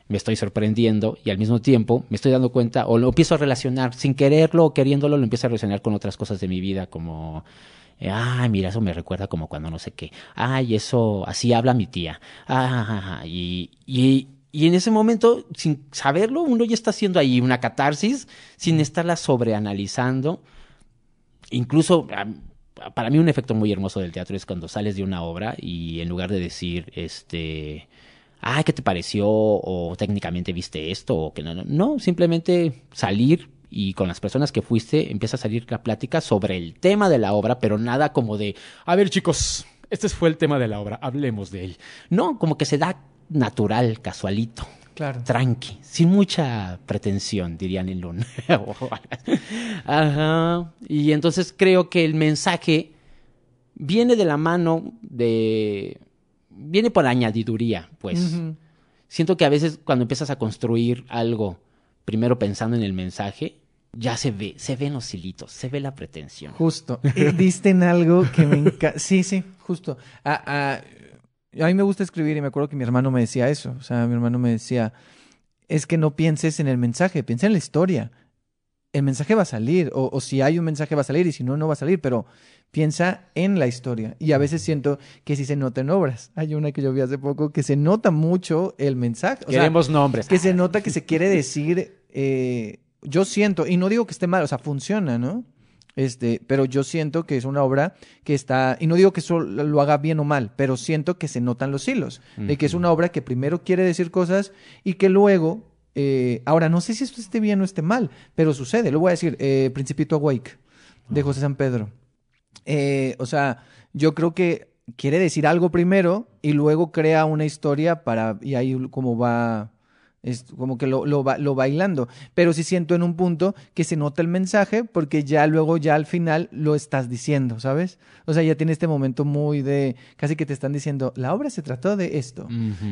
S4: me estoy sorprendiendo y al mismo tiempo me estoy dando cuenta o lo empiezo a relacionar, sin quererlo o queriéndolo, lo empiezo a relacionar con otras cosas de mi vida, como eh, Ay, mira, eso me recuerda como cuando no sé qué. Ay, eso, así habla mi tía. Ah, y, y, y en ese momento, sin saberlo, uno ya está haciendo ahí una catarsis, sin estarla sobreanalizando. Incluso, para mí un efecto muy hermoso del teatro es cuando sales de una obra y en lugar de decir, este, ay, ¿qué te pareció? O técnicamente viste esto, o que no, no, no, simplemente salir y con las personas que fuiste empieza a salir la plática sobre el tema de la obra, pero nada como de, a ver chicos, este fue el tema de la obra, hablemos de él. No, como que se da natural, casualito,
S3: Claro.
S4: tranqui, sin mucha pretensión, dirían en Luna. Ajá. Y entonces creo que el mensaje viene de la mano de... viene por añadiduría, pues. Siento que a veces cuando empiezas a construir algo, primero pensando en el mensaje, ya se ve, se ven los hilitos, se ve la pretensión.
S3: Justo. Eh, Diste en algo que me encanta. Sí, sí, justo. Ah, ah, a mí me gusta escribir y me acuerdo que mi hermano me decía eso. O sea, mi hermano me decía, es que no pienses en el mensaje, piensa en la historia. El mensaje va a salir, o, o si hay un mensaje va a salir, y si no, no va a salir, pero piensa en la historia. Y a veces siento que sí se nota en obras. Hay una que yo vi hace poco que se nota mucho el mensaje. O sea,
S4: Queremos nombres.
S3: que se nota que se quiere decir, eh, yo siento, y no digo que esté mal, o sea, funciona, ¿no? Este, pero yo siento que es una obra que está, y no digo que eso lo haga bien o mal, pero siento que se notan los hilos, de que es una obra que primero quiere decir cosas y que luego, eh, ahora no sé si esto esté bien o esté mal, pero sucede, lo voy a decir, eh, Principito Awake, de José San Pedro. Eh, o sea, yo creo que quiere decir algo primero y luego crea una historia para, y ahí como va es como que lo, lo, va, lo bailando. Pero sí siento en un punto que se nota el mensaje porque ya luego, ya al final lo estás diciendo, ¿sabes? O sea, ya tiene este momento muy de, casi que te están diciendo, la obra se trató de esto.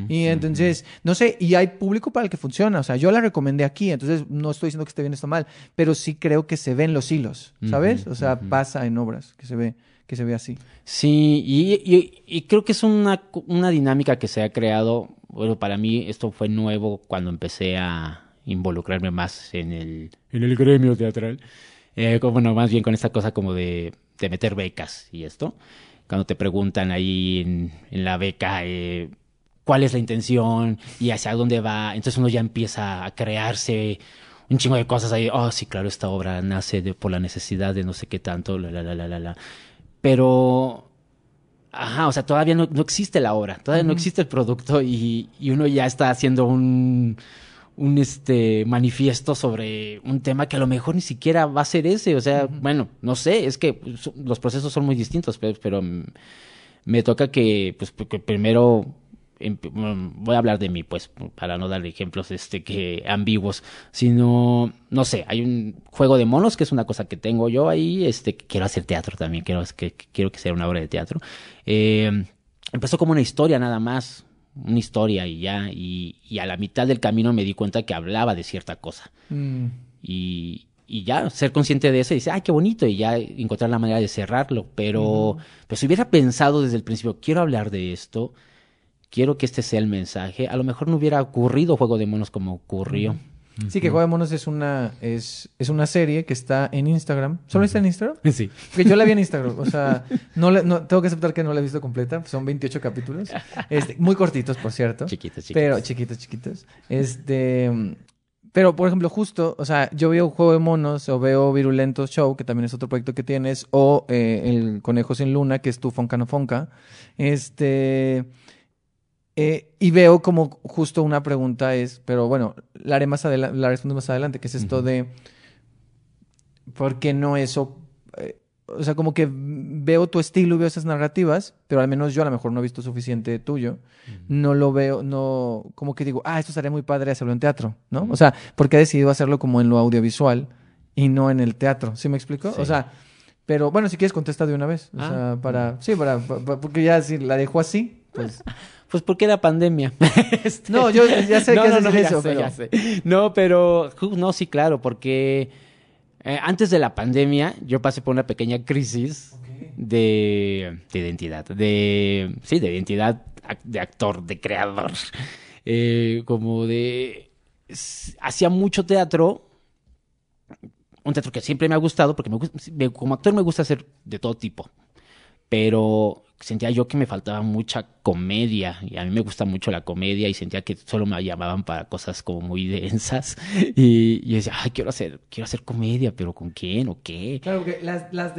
S3: y entonces, no sé, y hay público para el que funciona. O sea, yo la recomendé aquí, entonces no estoy diciendo que esté bien o está mal, pero sí creo que se ven los hilos, ¿sabes? o sea, pasa en obras que se ve que se ve así.
S4: Sí, y, y, y creo que es una, una dinámica que se ha creado bueno, para mí esto fue nuevo cuando empecé a involucrarme más en el, en el gremio teatral. Eh, bueno, más bien con esta cosa como de, de, meter becas y esto. Cuando te preguntan ahí en, en la beca eh, cuál es la intención y hacia dónde va, entonces uno ya empieza a crearse un chingo de cosas ahí. Oh, sí, claro, esta obra nace de, por la necesidad de no sé qué tanto, la, la, la, la, la. Pero Ajá, o sea, todavía no, no existe la obra, todavía no existe el producto y, y, uno ya está haciendo un, un este manifiesto sobre un tema que a lo mejor ni siquiera va a ser ese. O sea, bueno, no sé, es que los procesos son muy distintos, pero, pero me toca que, pues, que primero voy a hablar de mí, pues, para no dar ejemplos este que ambiguos, sino, no sé, hay un juego de monos que es una cosa que tengo yo ahí, este, quiero hacer teatro también, quiero que, quiero que sea una obra de teatro. Eh, empezó como una historia nada más, una historia y ya, y, y, a la mitad del camino me di cuenta que hablaba de cierta cosa. Mm. Y, y ya ser consciente de eso y decir, ay, qué bonito, y ya encontrar la manera de cerrarlo. Pero, pues si hubiera pensado desde el principio, quiero hablar de esto, quiero que este sea el mensaje. A lo mejor no hubiera ocurrido Juego de Monos como ocurrió.
S3: Sí, que Juego de Monos es una, es, es una serie que está en Instagram. ¿Solo está en Instagram?
S4: Sí.
S3: Porque yo la vi en Instagram. O sea, no, no tengo que aceptar que no la he visto completa. Son 28 capítulos. Este, muy cortitos, por cierto.
S4: Chiquitos, chiquitos.
S3: Pero chiquitos, chiquitos. Este, pero, por ejemplo, justo, o sea, yo veo Juego de Monos o veo Virulento Show, que también es otro proyecto que tienes, o eh, El Conejo Sin Luna, que es tu Fonca no Fonca. Este eh, y veo como justo una pregunta es, pero bueno, la haré más adelante, la respondo más adelante, que es esto de ¿por qué no eso? Eh, o sea, como que veo tu estilo y veo esas narrativas, pero al menos yo a lo mejor no he visto suficiente tuyo. No lo veo, no, como que digo, ah, esto estaría muy padre hacerlo en teatro, ¿no? O sea, porque he decidido hacerlo como en lo audiovisual y no en el teatro. ¿Sí me explico? O sea, pero bueno, si quieres contesta de una vez. O ah, sea, para, sí, para, porque ya si la dejo así, pues...
S4: Pues porque era pandemia.
S3: Este, no, yo ya sé que no, eso, pero...
S4: No, pero no, sí, claro, porque eh, antes de la pandemia yo pasé por una pequeña crisis de, identidad, de sí, de identidad de actor, de creador, eh, como de hacía mucho teatro, un teatro que siempre me ha gustado porque me, como actor me gusta hacer de todo tipo, pero sentía yo que me faltaba mucha comedia y a mí me gusta mucho la comedia y sentía que solo me llamaban para cosas como muy densas y, y decía, ay, quiero hacer, quiero hacer comedia, pero ¿con quién o qué?
S3: Claro, que las, las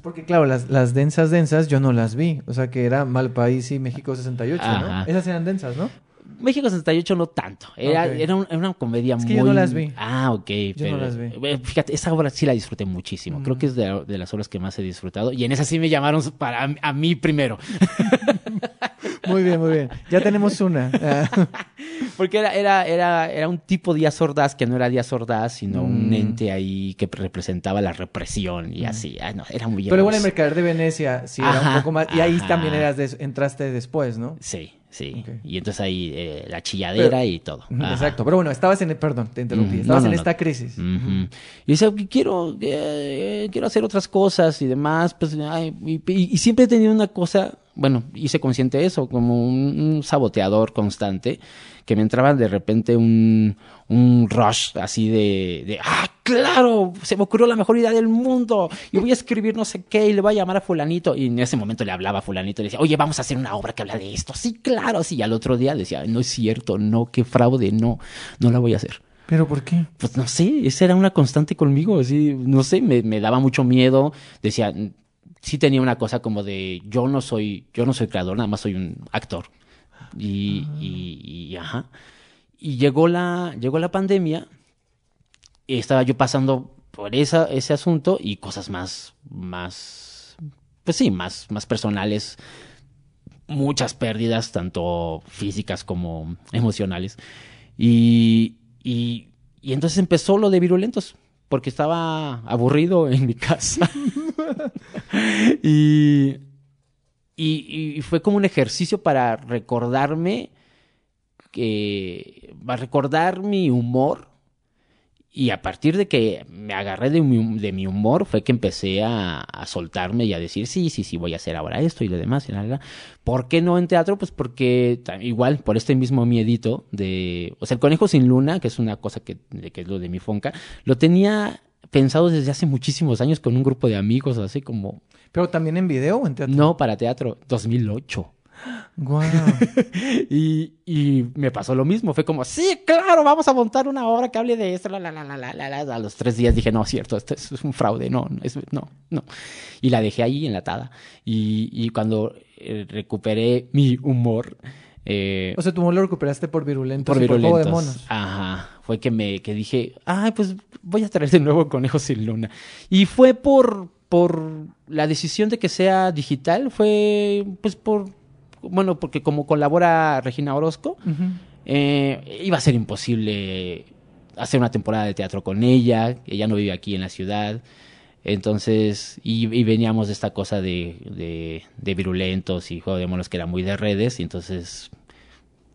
S3: porque claro, las, las densas densas yo no las vi, o sea que era Malpaís y México 68, ¿no? Esas eran densas, ¿no?
S4: México 68 no tanto. Era, era, una comedia
S3: es
S4: que
S3: muy. Yo no las vi.
S4: Ah, ok.
S3: Yo no las vi.
S4: Fíjate, esa obra sí la disfruté muchísimo. Creo que es de, de, las obras que más he disfrutado. Y en esa sí me llamaron para a, mí primero.
S3: muy bien, muy bien. Ya tenemos una.
S4: Porque era, era, era, era un tipo Díaz Ordaz que no era Díaz Ordaz, sino un mm. ente ahí que representaba la represión y mm. así. no, era muy
S3: Pero bueno, el Mercader de Venecia sí era un poco más. Y ahí también eras entraste después, ¿no?
S4: Sí. Sí, y entonces ahí eh, la chilladera y todo.
S3: Exacto, pero bueno, estabas en, perdón, te interrumpí, estabas en esta crisis.
S4: Y dice, quiero, eh, quiero hacer otras cosas y demás, pues, y, siempre he tenido una cosa, bueno, hice consciente de eso, como un saboteador constante, que me entraba de repente un, un rush así de, de, ah, claro, se me ocurrió la mejor idea del mundo y voy a escribir no sé qué y le voy a llamar a fulanito. Y en ese momento le hablaba a fulanito y le decía, oye, vamos a hacer una obra que habla de esto. Sí, claro, sí. Y al otro día decía, no es cierto, no, qué fraude, no, no la voy a hacer.
S3: ¿Pero por qué?
S4: Pues no sé, esa era una constante conmigo, así, no sé, me, me daba mucho miedo, decía, sí tenía una cosa como de, yo no soy, yo no soy creador, nada más soy un actor. Y, y, y ajá. Y llegó la, llegó la pandemia, y estaba yo pasando por esa, ese asunto y cosas más, más, pues sí, más, más personales, muchas pérdidas, tanto físicas como emocionales. Y, y, y entonces empezó lo de virulentos, porque estaba aburrido en mi casa. y, y, fue como un ejercicio para recordarme que, para recordar mi humor y a partir de que me agarré de mi, humor fue que empecé a, soltarme y a decir, sí, sí, sí, voy a hacer ahora esto y lo demás. Y nada. ¿Por qué no en teatro? Pues porque igual, por este mismo miedito de... O sea, el conejo sin luna, que es una cosa que, que es lo de mi fonca, lo tenía pensado desde hace muchísimos años con un grupo de amigos, así como...
S3: ¿Pero también en video o en teatro?
S4: No, para teatro, 2008.
S3: Wow.
S4: y, y, me pasó lo mismo. Fue como, sí, claro, vamos a montar una obra que hable de esto. La, la, la, la, la, la. A los tres días dije, no, cierto, esto es un fraude. No, es, no, no. Y la dejé ahí enlatada. Y, y cuando eh, recuperé mi humor. Eh,
S3: o sea, tu humor lo recuperaste por virulentos.
S4: Por virulentos.
S3: Por juego de monos.
S4: Ajá. Fue que me que dije, ay, pues voy a traer de nuevo Conejo sin Luna. Y fue por, por la decisión de que sea digital. Fue, pues, por bueno, porque como colabora Regina Orozco, uh -huh. eh, iba a ser imposible hacer una temporada de teatro con ella, ella no vive aquí en la ciudad, entonces, y, y veníamos de esta cosa de, de, de, virulentos y juego de monos que era muy de redes, y entonces,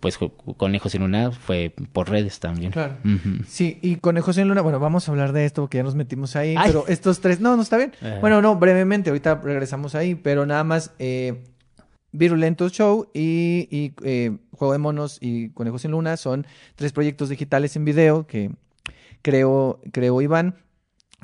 S4: pues Conejos en Luna fue por redes también.
S3: Claro. Uh -huh. Sí, y Conejos en Luna, bueno, vamos a hablar de esto porque ya nos metimos ahí, Ay. pero estos tres, no, no está bien. -huh. Bueno, no, brevemente, ahorita regresamos ahí, pero nada más, eh, Virulentos Show y, y eh, Juego de Monos y Conejos en Luna son tres proyectos digitales en video que creó, creó Iván.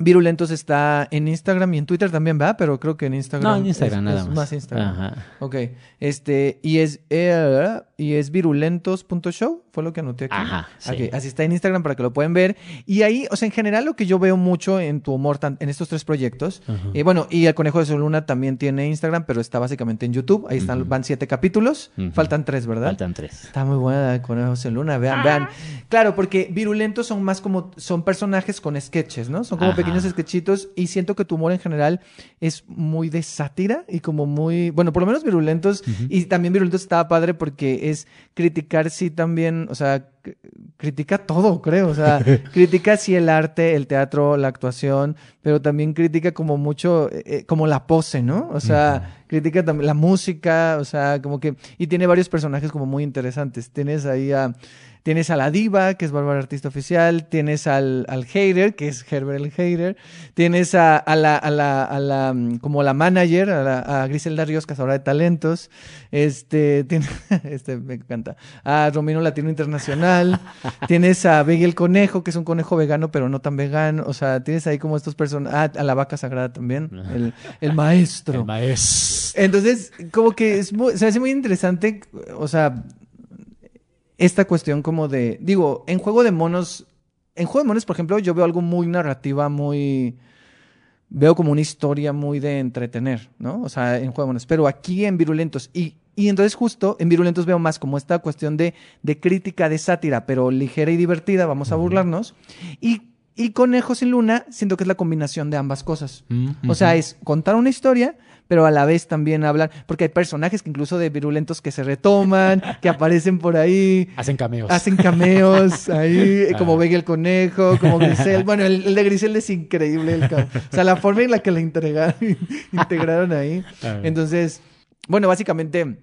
S3: Virulentos está en Instagram y en Twitter también, ¿verdad? Pero creo que en Instagram.
S4: No, en Instagram
S3: es,
S4: nada
S3: es
S4: más.
S3: más Instagram.
S4: Ajá.
S3: Ok. Este, y es, eh, y es virulentos.show, fue lo que anoté aquí.
S4: Ajá. Sí.
S3: Okay. Así está en Instagram para que lo puedan ver. Y ahí, o sea, en general lo que yo veo mucho en tu humor, en estos tres proyectos, uh -huh. eh, bueno, y el Conejo de Sol Luna también tiene Instagram, pero está básicamente en YouTube. Ahí están, uh -huh. van siete capítulos. Uh -huh. Faltan tres, ¿verdad?
S4: Faltan tres.
S3: Está muy buena el Conejo de Sol Luna, vean, ah. vean. Claro, porque virulentos son más como, son personajes con sketches, ¿no? Son como Ajá. Pequeños sketchitos y siento que tu humor en general es muy de sátira y como muy, bueno, por lo menos virulentos uh -huh. y también virulentos estaba padre porque es criticar sí también, o sea, critica todo, creo, o sea, critica sí el arte, el teatro, la actuación, pero también critica como mucho, eh, como la pose, ¿no? O sea, uh -huh. critica también la música, o sea, como que, y tiene varios personajes como muy interesantes. Tienes ahí a Tienes a la diva, que es Bárbara Artista Oficial. Tienes al, al hater, que es Herbert el hater. Tienes a, a, la, a, la, a la, como la manager, a, la, a Griselda Ríos, cazadora de talentos. Este, tiene, este me encanta. A Romino Latino Internacional. tienes a Beggy el Conejo, que es un conejo vegano, pero no tan vegano. O sea, tienes ahí como estos personajes. Ah, a la vaca sagrada también. El, el maestro.
S4: El maestro.
S3: Entonces, como que es muy, se hace muy interesante. O sea, esta cuestión como de, digo, en Juego de Monos, en Juego de Monos, por ejemplo, yo veo algo muy narrativa, muy, veo como una historia muy de entretener, ¿no? O sea, en Juego de Monos, pero aquí en Virulentos, y, y entonces justo en Virulentos veo más como esta cuestión de, de crítica, de sátira, pero ligera y divertida, vamos a burlarnos, y y Conejo sin Luna, siento que es la combinación de ambas cosas. -huh. O sea, es contar una historia, pero a la vez también hablar, porque hay personajes que incluso de virulentos que se retoman, que aparecen por ahí.
S4: Hacen cameos.
S3: Hacen cameos ahí, ah. como Vega el Conejo, como Grisel. Bueno, el, el, de Grisel es increíble. El o sea, la forma en la que la integraron, integraron ahí. Ah. Entonces, bueno, básicamente,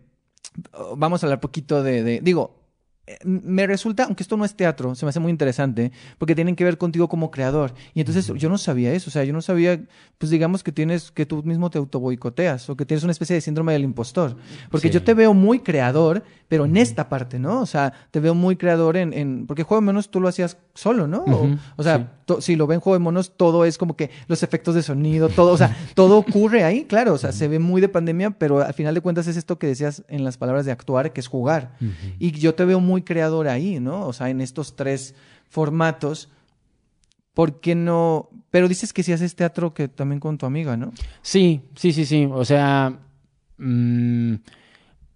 S3: vamos a hablar poquito de, de digo, me resulta, aunque esto no es teatro, se me hace muy interesante, porque tienen que ver contigo como creador. Y entonces yo no sabía eso, o sea, yo no sabía, pues digamos que tienes, que tú mismo te autoboicoteas, o que tienes una especie de síndrome del impostor. Porque sí. yo te veo muy creador, pero en esta parte, ¿no? O sea, te veo muy creador en, en porque Juego de Monos tú lo hacías solo, ¿no? O, o sea, sí. si lo ven Juego de Monos, todo es como que los efectos de sonido, todo, o sea, todo ocurre ahí, claro, o sea, se ve muy de pandemia, pero al final de cuentas es esto que decías en las palabras de actuar, que es jugar. Y yo te veo muy muy creador ahí, ¿no? O sea, en estos tres formatos, ¿por qué no? Pero dices que si haces teatro que también con tu amiga, ¿no?
S4: Sí, sí, sí, sí. O sea, mm,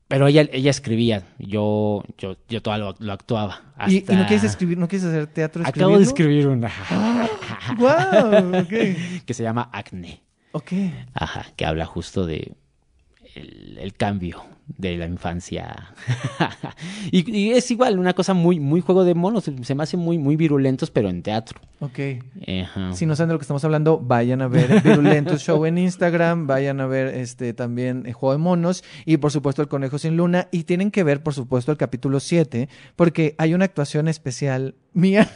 S4: pero ella, ella escribía, yo, yo, yo todo lo, lo actuaba.
S3: ¿Y, no quieres escribir, no quieres hacer teatro
S4: Acabo de
S3: escribiendo?
S4: escribir una
S3: ¡Wow! Ok.
S4: que se llama Acne.
S3: Ok.
S4: Ajá, que habla justo de el, el cambio de la infancia. y, y es igual, una cosa muy, muy juego de monos. Se me hacen muy, muy virulentos, pero en teatro.
S3: Ok.
S4: Ajá.
S3: Si no saben de lo que estamos hablando, vayan a ver Virulentos Show en Instagram, vayan a ver este también el Juego de Monos y por supuesto el Conejo sin Luna y tienen que ver por supuesto el capítulo 7 porque hay una actuación especial mía,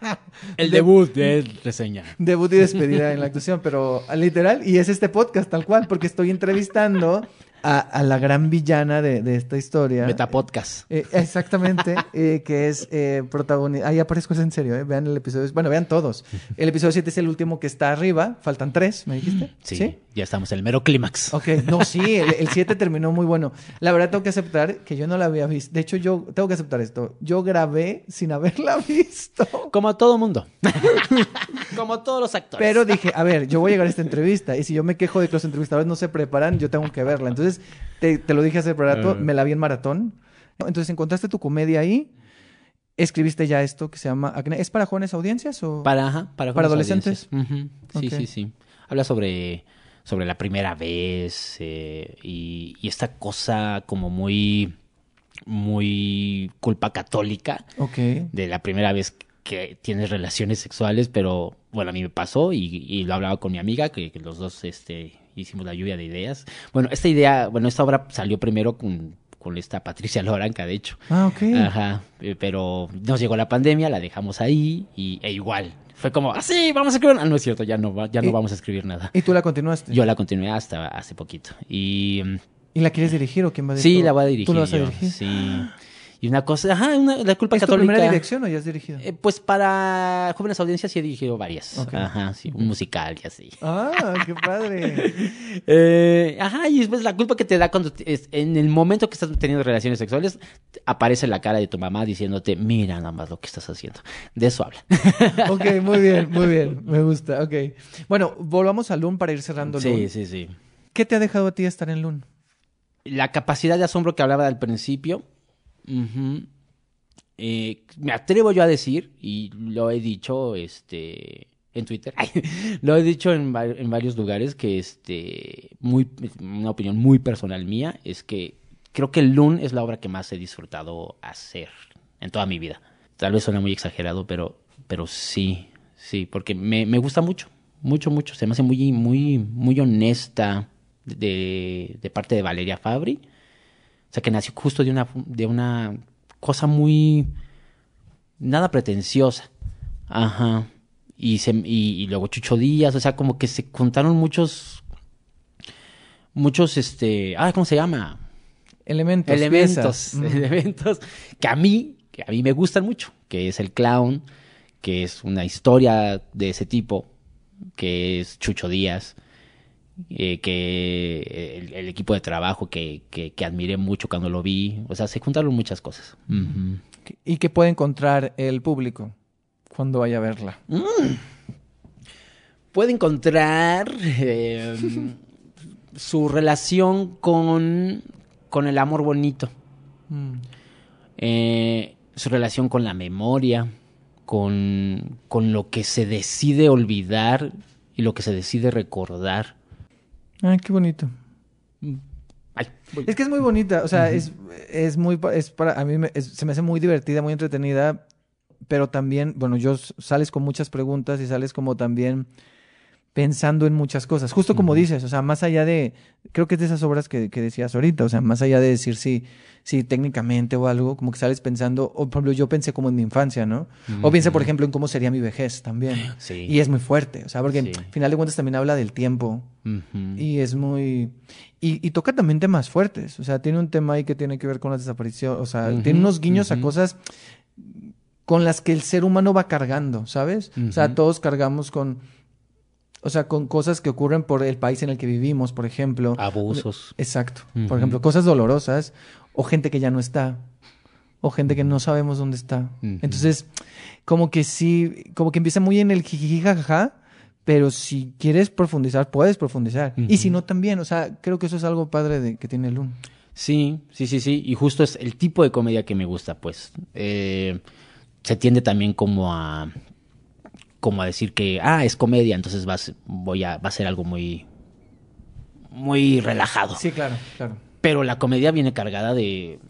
S4: El debut de reseña.
S3: debut y despedida en la actuación, pero literal y es este podcast tal cual porque estoy entrevistando a, a la gran villana de, de esta historia.
S4: Metapodcast.
S3: Eh, exactamente, eh, que es eh, protagonista. Ahí aparezco en serio, eh. vean el episodio. Bueno, vean todos. El episodio 7 es el último que está arriba. Faltan tres, ¿me dijiste?
S4: Sí, ya estamos en el mero clímax.
S3: Ok, no, sí, el 7 terminó muy bueno. La verdad tengo que aceptar que yo no la había visto. De hecho, yo tengo que aceptar esto. Yo grabé sin haberla visto.
S4: Como todo mundo. Como todos los actores.
S3: Pero dije, a ver, yo voy a llegar a esta entrevista y si yo me quejo de que los entrevistadores no se preparan, yo tengo que verla. Entonces, te, te lo dije hace rato,
S4: Eh.
S3: me la vi en maratón. Entonces, encontraste tu comedia ahí, escribiste ya esto que se llama Acné. ¿Es para jóvenes audiencias o...?
S4: Para, ajá, para,
S3: ¿Para adolescentes?
S4: Sí, sí, sí. Habla sobre, sobre la primera vez eh, y, y esta cosa como muy, muy culpa católica
S3: Ok.
S4: de la primera vez que tienes relaciones sexuales, pero bueno, a mí me pasó y, y lo hablaba con mi amiga, que, que los dos este, hicimos la lluvia de ideas. Bueno, esta idea, bueno, esta obra salió primero con, con esta Patricia Loranca, de hecho.
S3: Ah, ok.
S4: Ajá, eh, pero nos llegó la pandemia, la dejamos ahí y, e igual. Fue como, ah, sí, vamos a escribir. Ah, no es cierto, ya no, ya no vamos a escribir nada.
S3: ¿Y tú la continuaste?
S4: Yo la continué hasta hace poquito. Y mm,
S3: ¿Y la quieres dirigir o quién va a dirigir?
S4: sí, la voy a dirigir.
S3: ¿Tú la vas a
S4: yo,
S3: dirigir?
S4: Sí. Y una cosa, ajá, una- la culpa
S3: ¿Es tu
S4: católica.
S3: primera dirección o ya has dirigido?
S4: Eh, pues para jóvenes audiencias sí he dirigido varias. Ajá, sí, un musical y así.
S3: Ah, qué padre.
S4: Eh, ajá, y después la culpa que te da cuando te- es- en el momento que estás teniendo relaciones sexuales, aparece la cara de tu mamá diciéndote, mira nada más lo que estás haciendo. De eso habla.
S3: ok, muy bien, muy bien. Me gusta, ok. Bueno, volvamos a Loon para ir cerrando
S4: Sí,
S3: Loon.
S4: sí, sí.
S3: ¿Qué te ha dejado a ti estar en Loon?
S4: La capacidad de asombro que hablaba al principio, eh, me atrevo yo a decir, y lo he dicho este, en Twitter, lo he dicho en varios lugares, que este, muy, una opinión muy personal mía, es que creo que Loon es la obra que más he disfrutado hacer en toda mi vida. Tal vez suena muy exagerado, pero, pero sí, sí, porque me, me gusta mucho, mucho, mucho. Se me hace muy, muy, muy honesta de, de parte de Valeria Fabri. O sea, que nació justo de una, de una cosa muy... Nada pretenciosa. Ajá. Y, se, y, y luego Chucho Díaz, o sea, como que se juntaron muchos... Muchos, este... Ah, ¿cómo se llama?
S3: Elementos.
S4: elementos.
S3: Mm.
S4: elementos que a mí, que a mí me gustan mucho, que es el clown, que es una historia de ese tipo, que es Chucho Díaz, eh, que el, el equipo de trabajo que, que, que admiré mucho cuando lo vi, o sea, se juntaron muchas cosas.
S3: ¿Y qué puede encontrar el público cuando vaya a verla?
S4: Puede encontrar eh, su relación con, con el amor bonito.
S3: Mm.
S4: eh, su relación con la memoria, con, con lo que se decide olvidar y lo que se decide recordar.
S3: Ay, qué bonito.
S4: Ay, voy.
S3: Es que es muy bonita, o sea, es, es muy, pa- es para, a mí me- es- se me hace muy divertida, muy entretenida, pero también, bueno, yo sales con muchas preguntas y sales como también pensando en muchas cosas, justo como dices, o sea, más allá de, creo que es de esas obras que, que decías ahorita, o sea, más allá de decir si, si técnicamente o algo, como que sales pensando, o por ejemplo, yo pensé como en mi infancia, ¿no? O piensa, por ejemplo, en cómo sería mi vejez también.
S4: Sí.
S3: Y es muy fuerte, o sea, porque
S4: Sí.
S3: al final de cuentas también habla del tiempo, y es muy... Y, y toca también temas fuertes. O sea, tiene un tema ahí que tiene que ver con las desapariciones. O sea, tiene unos guiños a cosas con las que el ser humano va cargando, ¿sabes? O sea, todos cargamos con... O sea, con cosas que ocurren por el país en el que vivimos, por ejemplo.
S4: Abusos.
S3: Exacto. Por ejemplo, cosas dolorosas o gente que ya no está. o gente que no sabemos dónde está. Entonces, como que sí, como que empieza muy en el jijiji jajaja, pero si quieres profundizar, puedes profundizar. Y si no, también, o sea, creo que eso es algo padre de que tiene el Loon.
S4: Sí, sí, sí, sí. Y justo es el tipo de comedia que me gusta, pues. Eh, se tiende también como a como a decir que ah es comedia, entonces va a ser, voy a va a ser algo muy muy relajado.
S3: Sí, claro, claro.
S4: Pero la comedia viene cargada de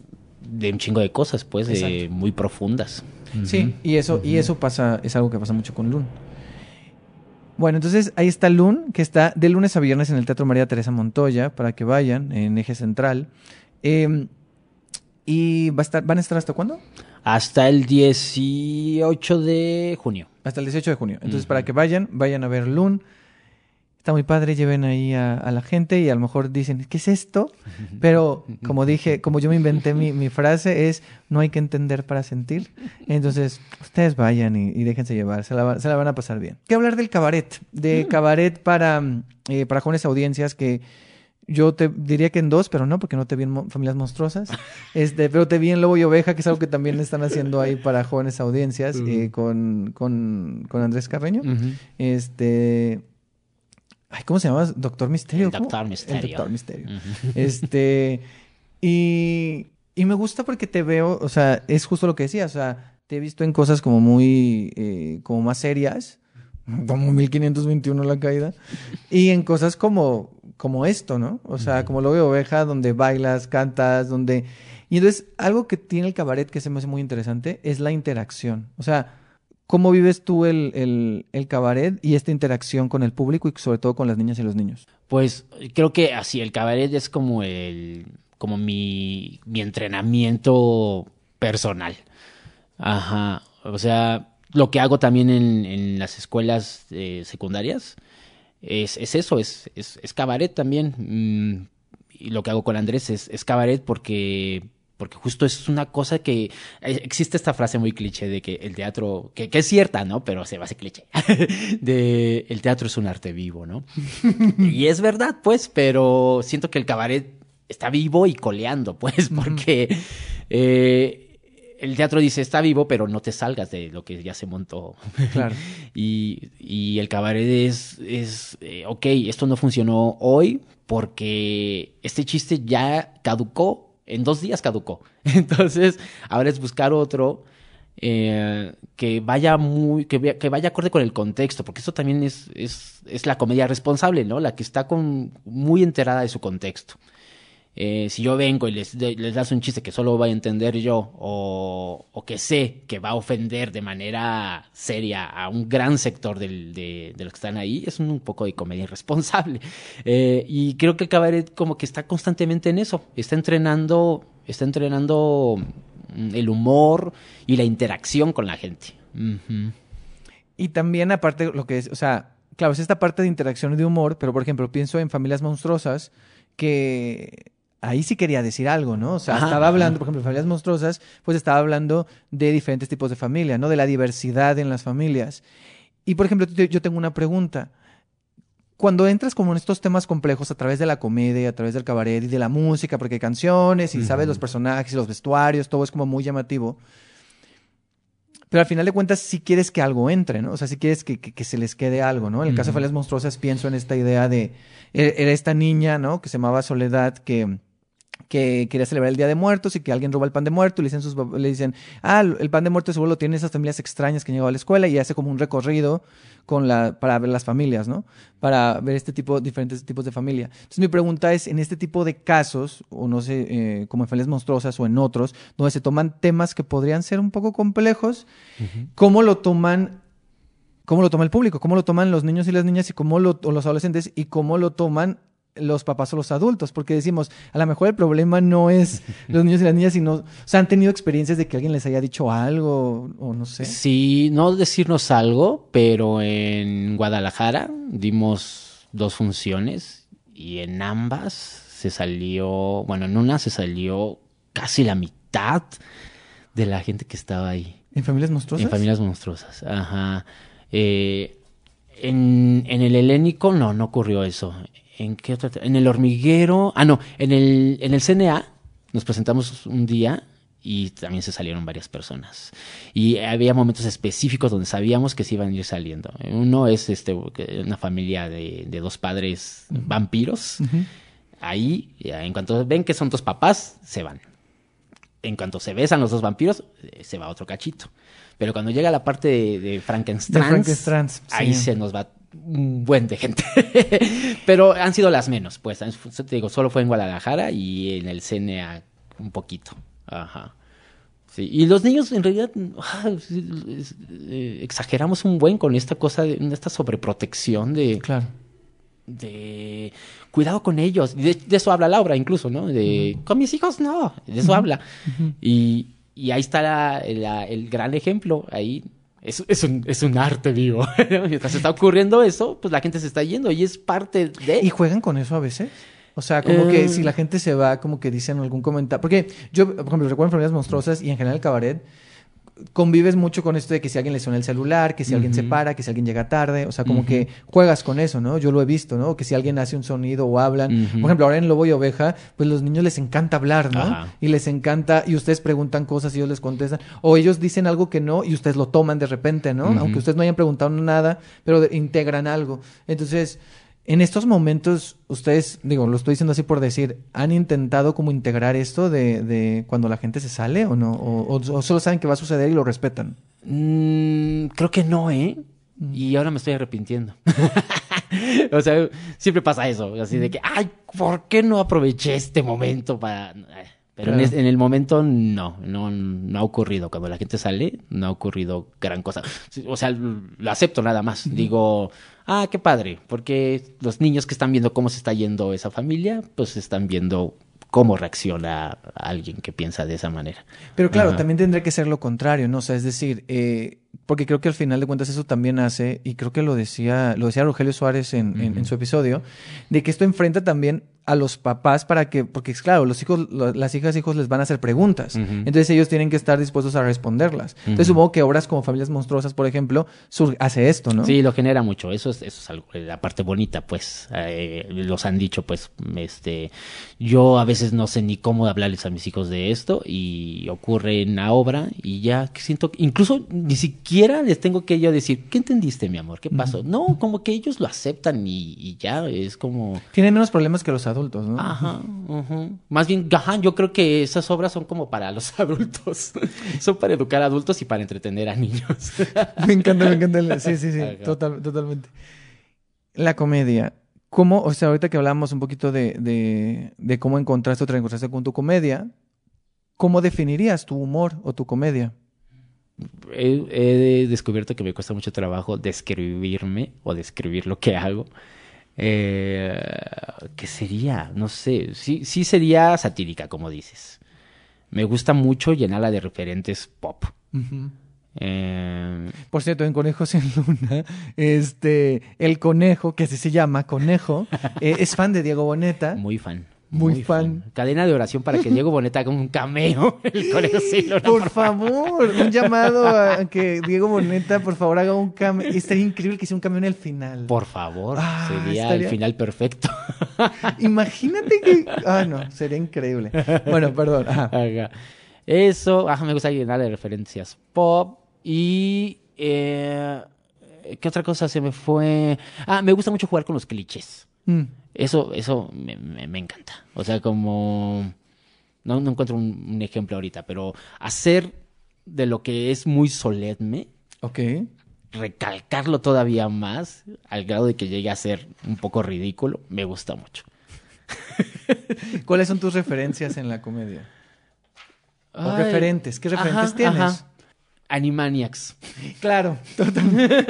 S4: de un chingo de cosas, pues, de muy profundas.
S3: Sí, y eso, y eso pasa, es algo que pasa mucho con Loon. Bueno, entonces ahí está Loon, que está de lunes a viernes en el Teatro María Teresa Montoya, para que vayan, en eje central. Eh, y va a estar, ¿van a estar hasta cuándo?
S4: Hasta el 18 de junio.
S3: Hasta el 18 de junio. Entonces, para que vayan, vayan a ver Loon. Está muy padre, lleven ahí a, a la gente y a lo mejor dicen, ¿qué es esto? Pero como dije, como yo me inventé mi, mi frase es, no hay que entender para sentir. Entonces, ustedes vayan y, y déjense llevar, se la, se la van a pasar bien. Quiero hablar del cabaret, de cabaret para, mm, eh, para jóvenes audiencias que yo te diría que en dos, pero no, porque no te vi en Mo- Familias Monstruosas. Este, pero te vi en Lobo y Oveja, que es algo que también están haciendo ahí para jóvenes audiencias eh, con, con, con Andrés Carreño. Este. Ay, ¿cómo se llama? Doctor Misterio.
S4: El. Doctor Misterio.
S3: El Doctor Misterio. Este. Y. Y me gusta porque te veo, o sea, es justo lo que decía, o sea, te he visto en cosas como muy, eh, como más serias, como 1521 la caída, y en cosas como, como esto, ¿no? O sea, como lo veo oveja, donde bailas, cantas, donde... Y entonces, algo que tiene el cabaret que se me hace muy interesante es la interacción. O sea, ¿cómo vives tú el, el, el cabaret y esta interacción con el público y sobre todo con las niñas y los niños?
S4: Pues creo que así, el cabaret es como el, como mi, mi entrenamiento personal. Ajá. O sea, lo que hago también en, en las escuelas eh, secundarias es, es eso, es, es, es cabaret también. Mm, y lo que hago con Andrés es, es cabaret porque, porque justo es una cosa que eh, existe esta frase muy cliché de que el teatro, que, que es cierta, ¿no? Pero se va a hacer cliché, de el teatro es un arte vivo, ¿no? y es verdad, pues, pero siento que el cabaret está vivo y coleando, pues, porque eh, el teatro dice está vivo, pero no te salgas de lo que ya se montó.
S3: Claro.
S4: Y, y el cabaret es, es eh, ok, esto no funcionó hoy porque este chiste ya caducó, en dos días caducó. Entonces, ahora es buscar otro eh, que vaya muy, que, vaya acorde con el contexto, porque eso también es, es, es la comedia responsable, ¿no? La que está con, muy enterada de su contexto. Eh, si yo vengo y les, les das un chiste que solo voy a entender yo, o, o que sé que va a ofender de manera seria a un gran sector del- de, de los que están ahí, es un, poco de comedia irresponsable. Eh, y creo que cabaret como que está constantemente en eso, está entrenando, está entrenando mm, el humor y la interacción con la gente.
S3: Y también aparte lo que es, o sea, claro, es esta parte de interacción y de humor, pero por ejemplo, pienso en familias monstruosas que ahí sí quería decir algo, ¿no? O sea,
S4: Ajá,
S3: estaba
S4: ajá.
S3: hablando, por ejemplo, familias monstruosas, pues estaba hablando de diferentes tipos de familia, ¿no? De la diversidad en las familias. Y por ejemplo, yo tengo una pregunta. Cuando entras como en estos temas complejos a través de la comedia, a través del cabaret y de la música, porque hay canciones y sabes los personajes y los vestuarios, todo es como muy llamativo. Pero al final de cuentas, si quieres que algo entre, ¿no? O sea, si quieres que, que- que se les quede algo, ¿no? En el caso de. Familias Monstruosas, pienso en esta idea de. Era era esta niña, ¿no? Que se llamaba Soledad, que, que quería celebrar el Día de Muertos y que alguien roba el pan de muerto y le dicen, sus, le dicen ah, el pan de muerto seguro lo tienen esas familias extrañas que han llegado a la escuela y hace como un recorrido con la, para ver las familias, ¿no? Para ver este tipo, diferentes tipos de familia. Entonces mi pregunta es, en este tipo de casos, o no sé, eh, como en familias monstruosas o en otros, donde se toman temas que podrían ser un poco complejos, ¿cómo lo toman? ¿Cómo lo toma el público? ¿Cómo lo toman los niños y las niñas y cómo lo, o los adolescentes y cómo lo toman los papás o los adultos? Porque decimos, a lo mejor el problema no es los niños y las niñas, sino, o sea, han tenido experiencias de que alguien les haya dicho algo o no sé.
S4: Sí, no decirnos algo, pero en Guadalajara dimos dos funciones y en ambas se salió, bueno, en una se salió casi la mitad de la gente que estaba ahí.
S3: ¿En familias monstruosas?
S4: En familias monstruosas, ajá. Eh, en, en el helénico no, no ocurrió eso. ¿En qué otra? En el hormiguero, ah no, en el, en el CNA nos presentamos un día y también se salieron varias personas. Y había momentos específicos donde sabíamos que se iban a ir saliendo. Uno es este, una familia de, de dos padres vampiros. Ahí, en cuanto ven que son dos papás, se van. En cuanto se besan los dos vampiros, eh, se va otro cachito. Pero cuando llega la parte de, de Frankenstein, ahí
S3: sí.
S4: se nos va un buen de gente. Pero han sido las menos, pues. Te digo, solo fue en Guadalajara y en el CNA un poquito. Ajá. Sí, y los niños en realidad ah, eh, exageramos un buen con esta cosa, de esta sobreprotección de,
S3: Claro.
S4: de cuidado con ellos. De, de eso habla Laura incluso, ¿no? De con mis hijos no, de eso habla. y, y ahí está la- la- el gran ejemplo. Ahí es, es, un, es un arte vivo. Mientras está ocurriendo eso, pues la gente se está yendo y es parte de...
S3: ¿Y juegan con eso a veces? O sea, como que
S4: Eh.
S3: si la gente se va, como que dicen algún comentario. Porque yo, por ejemplo, recuerdo Familias Monstruosas y en general el cabaret, convives mucho con esto de que si alguien le suena el celular, que si alguien se para, que si alguien llega tarde. O sea, como que juegas con eso, ¿no? Yo lo he visto, ¿no? Que si alguien hace un sonido o hablan. Por ejemplo, ahora en Lobo y Oveja, pues los niños les encanta hablar, ¿no?
S4: Ajá.
S3: Y les encanta, y ustedes preguntan cosas y ellos les contestan. O ellos dicen algo que no y ustedes lo toman de repente, ¿no? Aunque ustedes no hayan preguntado nada, pero integran algo. Entonces, en estos momentos, ustedes, digo, lo estoy diciendo así por decir, ¿han intentado como integrar esto de, de cuando la gente se sale o no? O, o- o solo saben que va a suceder y lo respetan?
S4: Mm, creo que no, ¿eh? Y ahora me estoy arrepintiendo. o sea, siempre pasa eso, así de que, ay, ¿por qué no aproveché este momento para...? Pero en, es- en el momento no, no, no ha ocurrido. Cuando la gente sale, no ha ocurrido gran cosa. O sea, lo acepto nada más. Digo, ah, qué padre, porque los niños que están viendo cómo se está yendo esa familia, pues están viendo cómo reacciona alguien que piensa de esa manera.
S3: Pero claro,
S4: Ajá.
S3: también tendría que ser lo contrario, ¿no? O sea, es decir, eh, porque creo que al final de cuentas eso también hace, y creo que lo decía, lo decía Rogelio Suárez en, en- en su episodio, de que esto enfrenta también a los papás para que, porque es claro, los hijos, lo- las hijas hijos les van a hacer preguntas. Entonces ellos tienen que estar dispuestos a responderlas. Entonces supongo que obras como Familias Monstruosas, por ejemplo, sur- hace esto, ¿no?
S4: Sí, lo genera mucho. Eso es, eso es algo, la parte bonita, pues. Eh, los han dicho, pues, este, yo a veces no sé ni cómo hablarles a mis hijos de esto y ocurre en la obra y ya que siento, que- incluso ni siquiera les tengo que yo decir, ¿qué entendiste, mi amor? ¿Qué pasó? No, como que ellos lo aceptan y, y ya es como...
S3: Tienen menos problemas que los adultos, ¿no?
S4: Ajá, ujú. Más bien, ajá, yo creo que esas obras son como para los adultos. son para educar a adultos y para entretener a niños.
S3: Me encanta, me encanta. Sí, sí, sí, total, totalmente. La comedia. ¿Cómo, o sea, ahorita que hablamos un poquito de, de, de cómo encontraste o te encontraste con tu comedia, ¿cómo definirías tu humor o tu comedia?
S4: he, he descubierto que me cuesta mucho trabajo describirme o describir lo que hago. Eh, ¿Qué sería? No sé. Sí, sí sería satírica, como dices. Me gusta mucho llenarla de referentes pop. Eh,
S3: Por cierto, en Conejos en Luna, este, el conejo, que así se llama, conejo, eh, es fan de Diego Boneta.
S4: muy fan.
S3: Muy fan.
S4: Cadena de oración para que Diego Boneta haga un cameo. El
S3: Por favor, un llamado a que Diego Boneta, por favor, haga un cambio. Estaría increíble que hiciera un cambio en el final.
S4: Por favor,
S3: Ah,
S4: sería
S3: estaría-
S4: el final perfecto.
S3: Imagínate que. Ah, no, sería increíble. Bueno, perdón. Ajá.
S4: Eso, ajá, me gusta llenar de referencias pop y eh, ¿qué otra cosa se me fue? Ah, me gusta mucho jugar con los clichés.
S3: Mm.
S4: Eso, eso me, me- me encanta. O sea, como no, no encuentro un, un ejemplo ahorita, pero hacer de lo que es muy solemne,
S3: Ok.
S4: recalcarlo todavía más, al grado de que llegue a ser un poco ridículo, me gusta mucho.
S3: ¿Cuáles son tus referencias en la comedia? O
S4: Ay,
S3: referentes. ¿Qué referentes
S4: ajá,
S3: tienes?
S4: ajá. Animaniacs.
S3: Claro, totalmente.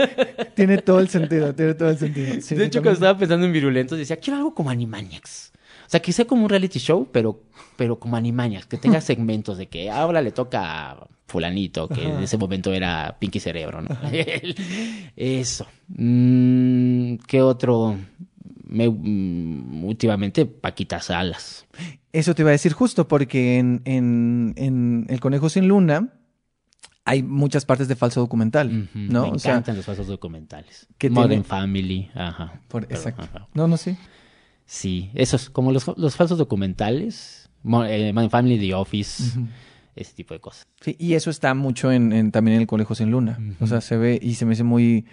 S3: tiene todo el sentido, tiene todo el sentido. Sí,
S4: de hecho, cuando estaba pensando en Virulentos, decía, quiero algo como Animaniacs. O sea, que sea como un reality show, pero, pero como Animaniacs, que tenga segmentos de que ahora le toca a fulanito, que en ese momento era Pinky Cerebro, ¿no? Eso. Mm, ¿Qué otro? Me, mm, últimamente, Paquita Salas.
S3: Eso te iba a decir justo porque en, en, en El Conejo Sin Luna hay muchas partes de falso documental,
S4: Ujú,
S3: ¿no?
S4: Me
S3: O sea,
S4: encantan los falsos documentales.
S3: que
S4: Modern
S3: tiene-
S4: Family, ajá.
S3: por-
S4: Pero,
S3: exacto.
S4: ajá.
S3: No, no, sí.
S4: Sí, esos, como los, los falsos documentales, eh, Modern Family, The Office, ese tipo de cosas.
S3: Sí, y eso está mucho en, en- también en el Conejo sin Luna. O sea, se ve y se me hace muy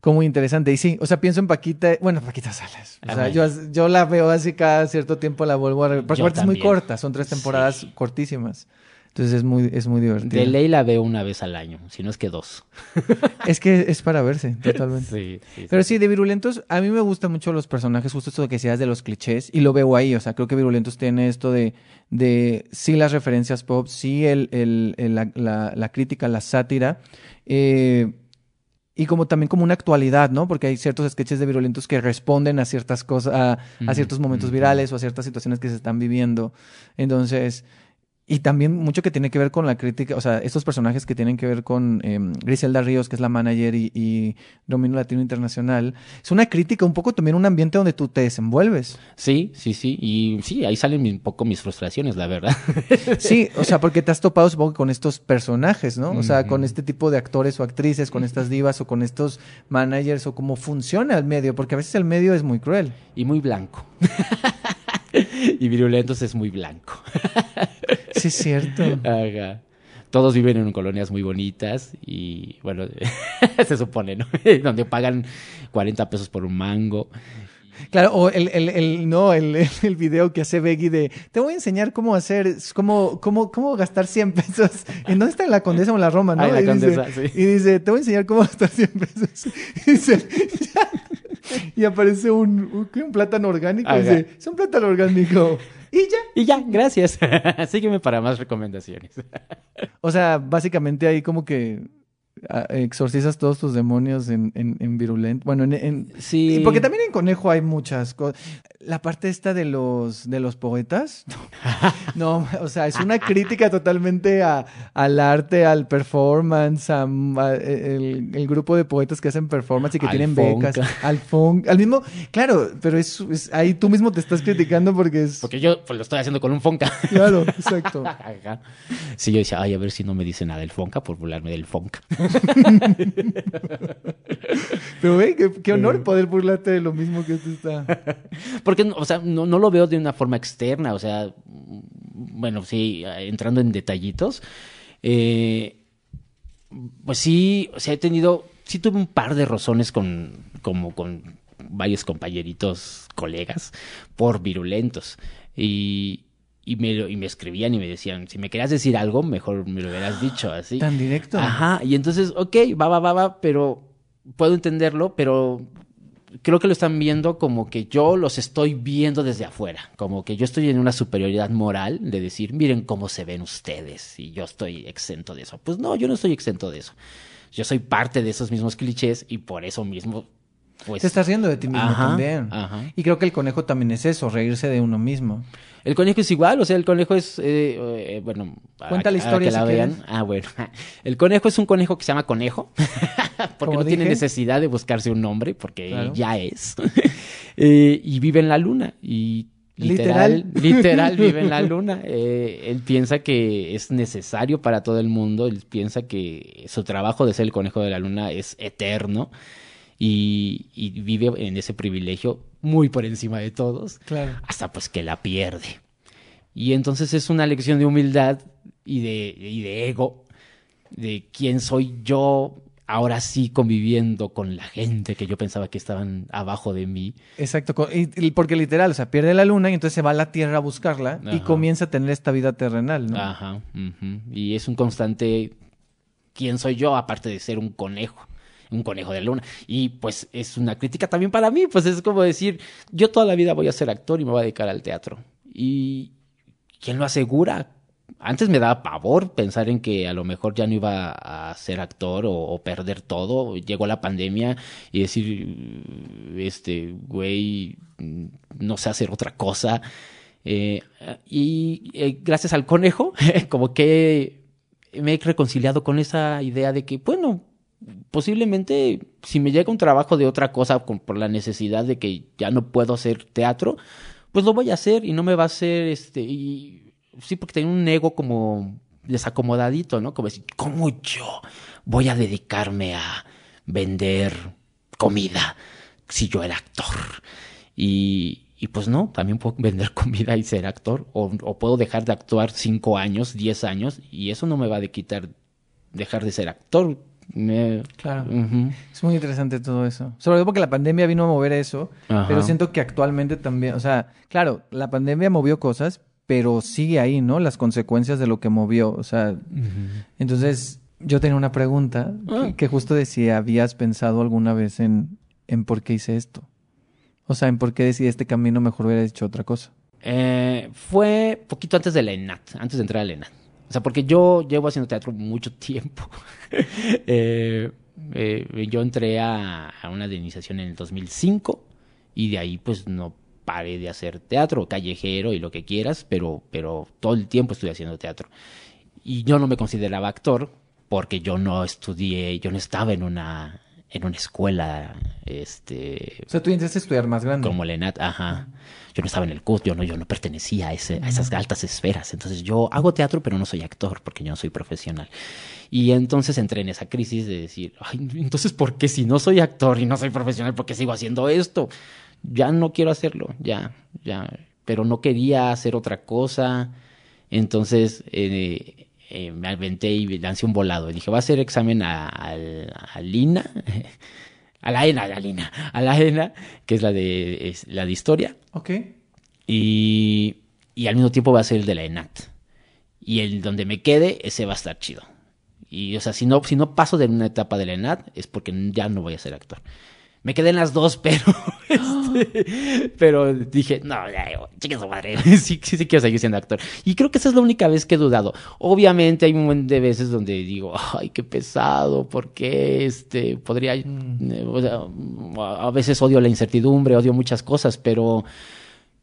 S3: como muy interesante. Y sí, o sea, pienso en Paquita, bueno, Paquita Salas. O sea, yo, yo la veo así cada cierto tiempo, la vuelvo a ver. Porque aparte es muy corta, son tres temporadas
S4: Sí.
S3: cortísimas. Entonces es muy, es muy divertido.
S4: De ley la veo una vez al año, si no es que dos.
S3: Es que es para verse, totalmente.
S4: Sí, sí,
S3: Pero sí, de Virulentos, a mí me gustan mucho los personajes, justo esto que decías de los clichés, y lo veo ahí, o sea, creo que Virulentos tiene esto de, de sí las referencias pop, sí el, el- el- la, la- la crítica, la sátira, eh, y como también como una actualidad, ¿no? Porque hay ciertos sketches de Virulentos que responden a ciertas cosas, a, ciertos momentos virales o a ciertas situaciones que se están viviendo. Entonces... Y también mucho que tiene que ver con la crítica, o sea, estos personajes que tienen que ver con eh, Griselda Ríos, que es la manager, y, y Domino Latino Internacional. Es una crítica, un poco también un ambiente donde tú te desenvuelves.
S4: Sí, sí, sí. Y sí, ahí salen un poco mis frustraciones, la verdad.
S3: Sí, o sea, porque te has topado, supongo, con estos personajes, ¿no? O sea, con este tipo de actores o actrices, con estas divas o con estos managers o cómo funciona el medio, porque a veces el medio es muy cruel.
S4: y muy blanco. y Virulentos es muy blanco.
S3: Sí, es cierto.
S4: Ajá. Todos viven en colonias muy bonitas y, bueno, se supone, ¿no? Donde pagan 40 pesos por un mango.
S3: Claro, o el, el, el no, el, el- video que hace Beggy de te voy a enseñar cómo hacer, cómo, cómo, cómo gastar 100 pesos. ¿En dónde está la Condesa o la Roma, no?
S4: La
S3: y,
S4: Condesa,
S3: dice,
S4: sí.
S3: y dice, te voy a enseñar cómo gastar 100 pesos. Y, dice, y aparece un, un, un plátano orgánico. Y dice, es un plátano orgánico. Y ya.
S4: Y ya, gracias. Sígueme para más recomendaciones.
S3: O sea, básicamente ahí como que exorcizas todos tus demonios en, en, en Virulent. Bueno, en, en-
S4: Sí.
S3: Porque también en Conejo hay muchas cosas. La parte esta de los, de los poetas. No, o sea, es una crítica totalmente a- al arte, al performance, a, a- el, el grupo de poetas que hacen performance y que
S4: Al
S3: tienen
S4: funk.
S3: becas. Al funk. Al mismo, claro, pero es, es- ahí tú mismo te estás criticando porque es...
S4: Porque yo pues, lo estoy haciendo con un Fonca.
S3: Claro, exacto.
S4: Sí, yo decía, ay, a ver si no me dice nada del Fonca por burlarme del Fonca.
S3: Pero, güey, qué, qué honor poder burlarte de lo mismo que esto está...
S4: Porque, o sea, no, no lo veo de una forma externa, o sea, bueno, sí, entrando en detallitos, eh, pues sí, o sea, he tenido, sí tuve un par de rozones con, como con varios compañeritos, colegas, por virulentos. Y, y, me, y me escribían y me decían, si me querías decir algo, mejor me lo hubieras dicho así.
S3: Tan directo.
S4: Ajá, y entonces, ok, va, va, va, va, pero puedo entenderlo, pero creo que lo están viendo como que yo los estoy viendo desde afuera, como que yo estoy en una superioridad moral de decir, miren cómo se ven ustedes y yo estoy exento de eso. Pues no, yo no estoy exento de eso. Yo soy parte de esos mismos clichés y por eso mismo, pues...
S3: Te estás riendo de ti mismo
S4: Ajá,
S3: también.
S4: ajá.
S3: Y creo que el conejo también es eso, reírse de uno mismo.
S4: El conejo es igual, o sea, el conejo es, eh, eh, bueno,
S3: Cuenta la historia
S4: que la
S3: si
S4: vean.
S3: quieres.
S4: Ah, bueno. El conejo es un conejo que se llama conejo, porque
S3: Como
S4: no tiene necesidad de buscarse un nombre, porque
S3: Claro.
S4: ya es. Eh, y vive en la luna y literal,
S3: Literal.
S4: literal vive en la luna. Él piensa que es necesario para todo el mundo, él piensa que su trabajo de ser el conejo de la luna es eterno. Y, y vive en ese privilegio muy por encima de todos
S3: Claro.
S4: hasta pues que la pierde. Y entonces es una lección de humildad y de, y de ego, de quién soy yo ahora sí conviviendo con la gente que yo pensaba que estaban abajo de mí.
S3: Exacto. porque literal, o sea, pierde la luna y entonces se va a la Tierra a buscarla y comienza a tener esta vida terrenal, ¿no?
S4: Ajá. Y es un constante quién soy yo aparte de ser un conejo. Un conejo de luna. Y pues es una crítica también para mí. Pues es como decir, yo toda la vida voy a ser actor y me voy a dedicar al teatro. ¿Y quién lo asegura? Antes me daba pavor pensar en que a lo mejor ya no iba a ser actor o, perder todo. Llegó la pandemia y decir, este, güey, no sé hacer otra cosa. Eh, y eh, gracias al conejo, como que me he reconciliado con esa idea de que, bueno, posiblemente si me llega un trabajo de otra cosa con- por la necesidad de que ya no puedo hacer teatro, pues lo voy a hacer y no me va a hacer este y sí porque tengo un ego como desacomodadito, ¿no? Como decir, ¿cómo yo voy a dedicarme a vender comida si yo era actor? Y, pues no, también puedo vender comida y ser actor. O, o puedo dejar de actuar cinco años, diez años, y eso no me va a quitar dejar de ser actor. Me-
S3: Claro. Es muy interesante todo eso. Sobre todo porque la pandemia vino a mover eso,
S4: Ajá.
S3: pero siento que actualmente también, o sea, claro, la pandemia movió cosas, pero sigue ahí, ¿no? Las consecuencias de lo que movió, o sea, entonces yo tenía una pregunta
S4: Ah.
S3: que, que justo decía, ¿habías pensado alguna vez en, en por qué hice esto? O sea, en por qué decidí este camino, mejor hubiera hecho otra cosa.
S4: Eh, fue poquito antes de la ENAT, antes de entrar a la ENAT. O sea, porque yo llevo haciendo teatro mucho tiempo. Eh, eh, yo entré a, a una de iniciación en el 2005 y de ahí pues no paré de hacer teatro, callejero y lo que quieras, pero, pero todo el tiempo estuve haciendo teatro. Y yo no me consideraba actor porque yo no estudié, yo no estaba en una, en una escuela, este,
S3: O sea, tú intentaste estudiar más grande.
S4: como la ENAT, ajá. Yo no estaba en el CUT, yo no, yo no pertenecía a, ese, a esas altas esferas. Entonces yo hago teatro, pero no soy actor, porque yo no soy profesional. Y entonces entré en esa crisis de decir, ay, entonces, ¿por qué si no soy actor y no soy profesional, por qué sigo haciendo esto? Ya no quiero hacerlo, ya, ya. Pero no quería hacer otra cosa. Entonces eh, eh, me aventé y lancé un volado. Y dije, voy a hacer examen a, al- a Lina, a la ENA, a la Lina, a la ENA, que es la de, es la de historia.
S3: Ok.
S4: Y, y al mismo tiempo va a ser el de la ENAT. Y el donde me quede, ese va a estar chido. Y, o sea, si no, si no paso de una etapa de la ENAT, es porque ya no voy a ser actor. Me quedé en las dos, pero, este, pero dije, no, ya, chica su madre, sí, sí, sí quiero seguir siendo actor. Y creo que esa es la única vez que he dudado. Obviamente hay un montón de veces donde digo, ay, qué pesado, ¿por qué? Este, podría, eh, o sea, a veces odio la incertidumbre, odio muchas cosas, pero,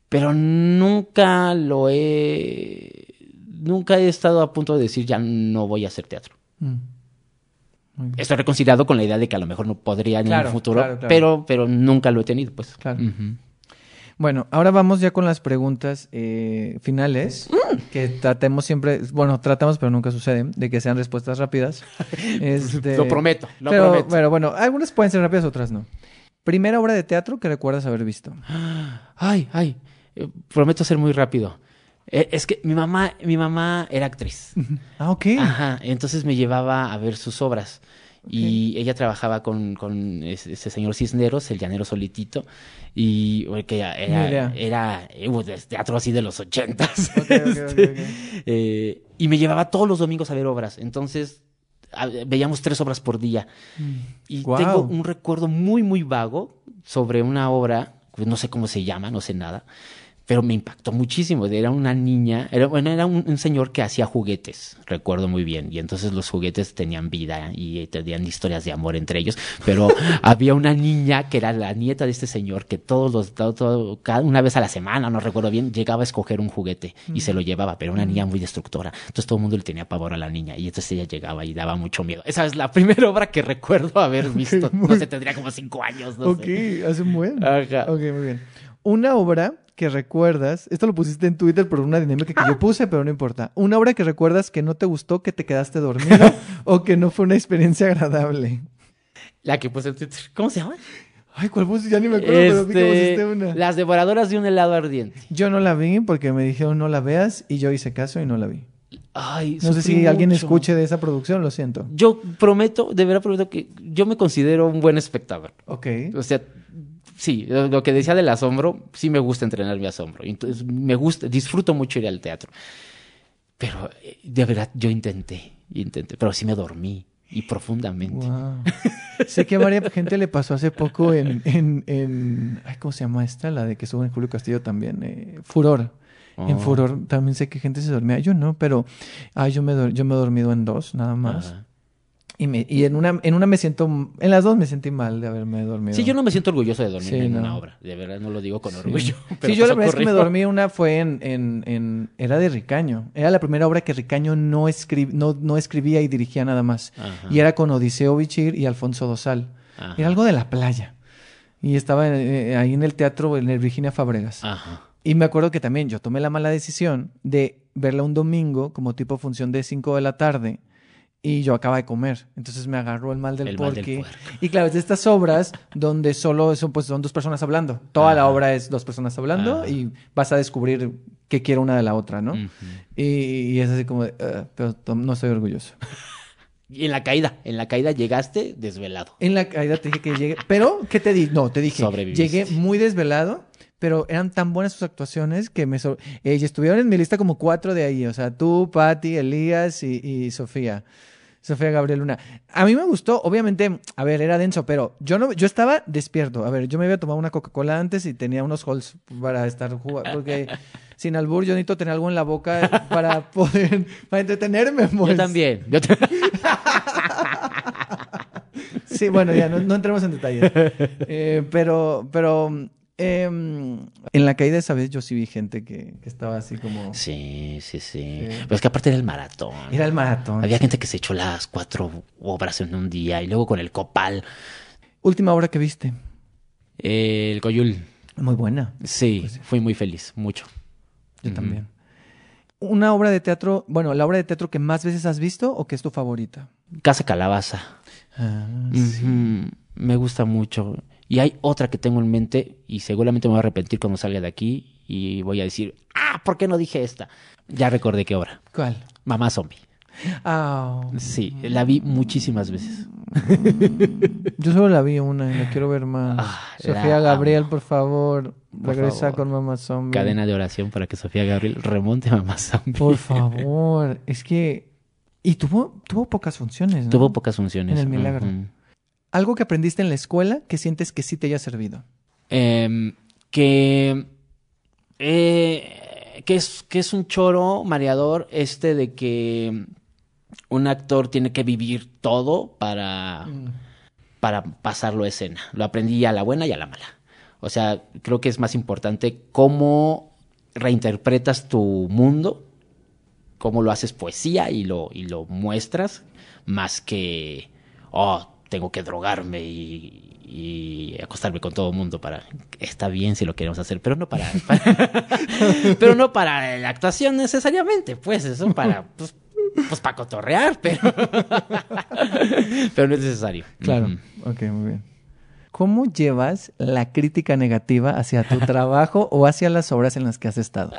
S4: pero nunca lo he, nunca he estado a punto de decir, ya no voy a hacer teatro.
S3: Mm.
S4: Estoy reconciliado con la idea de que a lo mejor no podría en
S3: Claro,
S4: un futuro,
S3: claro, claro.
S4: pero pero nunca lo he tenido, pues.
S3: Claro. Bueno, ahora vamos ya con las preguntas eh, finales, que tratemos siempre, bueno, tratamos pero nunca sucede, de que sean respuestas rápidas. Este,
S4: Lo prometo, lo
S3: pero,
S4: prometo.
S3: Pero bueno, algunas pueden ser rápidas, otras no. Primera obra de teatro que recuerdas haber visto.
S4: Ay, ay, eh, prometo ser muy rápido. Eh, es que mi mamá, mi mamá era actriz.
S3: Ah, ok.
S4: Ajá, entonces me llevaba a ver sus obras. Y ella trabajaba con, con ese, ese señor Cisneros, el llanero solitito, y que era, era eh, teatro así de los ochentas.
S3: Ok, ok,
S4: Este,
S3: ok, ok.
S4: eh, y me llevaba todos los domingos a ver obras. Entonces a- veíamos tres obras por día. Y
S3: Guau.
S4: tengo un recuerdo muy, muy vago sobre una obra, pues no sé cómo se llama, no sé nada, pero me impactó muchísimo. Era una niña, era, bueno, era un, un señor que hacía juguetes, recuerdo muy bien. Y entonces los juguetes tenían vida y tenían historias de amor entre ellos. Pero había una niña que era la nieta de este señor que todos los, todo- todo- cada, una vez a la semana, no recuerdo bien, llegaba a escoger un juguete y se lo llevaba, pero una niña muy destructora. Entonces todo el mundo le tenía pavor a la niña y entonces ella llegaba y daba mucho miedo. Esa es la primera obra que recuerdo haber visto. No sé, tendría como cinco años, no
S3: ok,
S4: sé.
S3: hace un buen.
S4: Ajá.
S3: Ok, muy bien. Una obra que recuerdas, esto lo pusiste en Twitter por una dinámica que yo puse, pero no importa. Una obra que recuerdas que no te gustó, que te quedaste dormido o que no fue una experiencia agradable.
S4: La que puse en Twitter. ¿Cómo se llama?
S3: Ay, ¿cuál puse? Ya ni me acuerdo, pero vi que
S4: Este,
S3: pusiste una.
S4: Las devoradoras de un helado ardiente.
S3: Yo no la vi porque me dijeron no la veas y yo hice caso y no la vi.
S4: Ay,
S3: No sé si alguien escuche de esa producción, lo siento.
S4: Yo prometo, de verdad prometo que yo me considero un buen espectador.
S3: Ok.
S4: O sea, sí, lo que decía del asombro, sí me gusta entrenar mi asombro. Entonces, me gusta, disfruto mucho ir al teatro. Pero eh, de verdad, yo intenté, intenté, pero sí me dormí y profundamente.
S3: Wow. sé que a varias gente le pasó hace poco en, en, en ay, ¿cómo se llama esta? La de que estuvo en Julio Castillo también. eh, Furor. En
S4: Oh.
S3: Furor también sé que gente se dormía. Yo no, pero ay, yo me, yo me he dormido en dos, nada más.
S4: Ajá.
S3: Y, me, y en, una, en una me siento, en las dos me sentí mal de haberme dormido.
S4: Sí, yo no me siento orgulloso de dormirme
S3: Sí,
S4: en
S3: no.
S4: una obra. De verdad, no lo digo con
S3: Sí.
S4: orgullo. pero
S3: Sí, yo la
S4: pues
S3: verdad es que me dormí una fue en, en, en- era de Ricaño. Era la primera obra que Ricaño no, escri- no, no escribía y dirigía nada más.
S4: Ajá.
S3: Y era con Odiseo Bichir y Alfonso Dosal.
S4: Ajá.
S3: Era algo de la playa. Y estaba eh, ahí en el teatro, en el Virginia Fabregas.
S4: Ajá.
S3: Y me acuerdo que también yo tomé la mala decisión de verla un domingo como tipo función de 5 de la tarde y yo acaba de comer. Entonces me agarró el mal del
S4: El mal del.
S3: Y claro, es de estas obras donde solo son, pues, son dos personas hablando. Toda la obra es dos personas hablando
S4: Ajá.
S3: y vas a descubrir qué quiere una de la otra, ¿no? Y, y es así como, de, "Ah, pero no estoy orgulloso.
S4: Y en la caída, en la caída llegaste desvelado.
S3: En la caída te dije que llegué, pero ¿qué te di? No, te dije, llegué muy desvelado, pero eran tan buenas sus actuaciones que me so- eh, y estuvieron en mi lista como cuatro de ahí, o sea, tú, Patti, Elías y, y Sofía. Sofía Gabriel Luna. A mí me gustó, obviamente, a ver, era denso, pero yo no, yo estaba despierto. A ver, yo me había tomado una Coca-Cola antes y tenía unos halls para estar jugando, porque sin albur yo necesito tener algo en la boca para poder, para entretenerme.
S4: Yo
S3: pues.
S4: también. Yo
S3: Sí, bueno, ya no, no entremos en detalles. Eh, pero, pero em, en la caída esa vez yo sí vi gente que, que estaba así como...
S4: Sí, sí, sí,
S3: Sí.
S4: Pero es que aparte era el maratón.
S3: Era el maratón.
S4: Había
S3: sí.
S4: gente que se echó las cuatro obras en un día y luego con el copal.
S3: Última obra que viste.
S4: El Coyul.
S3: Muy buena.
S4: Sí,
S3: Pues sí.
S4: fui muy feliz, mucho.
S3: Yo también. Una obra de teatro, bueno, la obra de teatro que más veces has visto o que es tu favorita.
S4: Casa Calabaza.
S3: Ah,
S4: Me gusta mucho. Y hay otra que tengo en mente y seguramente me voy a arrepentir cuando salga de aquí y voy a decir, ah, ¿por qué no dije esta? Ya recordé qué obra.
S3: ¿Cuál?
S4: Mamá Zombie.
S3: Ah,
S4: Sí, la vi muchísimas veces.
S3: yo solo la vi una y la quiero ver más.
S4: Ah,
S3: Sofía Gabriel,
S4: amo.
S3: por favor,
S4: Por
S3: regresa
S4: favor.
S3: con Mamá Zombie.
S4: Cadena de oración para que Sofía Gabriel remonte a Mamá Zombie.
S3: Por favor, es que... Y tuvo, tuvo pocas funciones, ¿no?
S4: Tuvo pocas funciones.
S3: En el Milagro. Algo que aprendiste en la escuela que sientes que sí te haya servido.
S4: Em, que, eh, que, es, que es un choro mareador este de que un actor tiene que vivir todo para, para pasarlo a escena. Lo aprendí a la buena y a la mala. O sea, creo que es más importante cómo reinterpretas tu mundo, cómo lo haces poesía y lo, y lo muestras, más que, oh, tengo que drogarme y, y acostarme con todo el mundo para... Está bien si lo queremos hacer, pero no para... para- pero no para la actuación necesariamente, pues eso para... Pues, pues para cotorrear, pero... pero no es necesario.
S3: Claro. Ok, muy bien. ¿Cómo llevas la crítica negativa hacia tu trabajo o hacia las obras en las que has estado?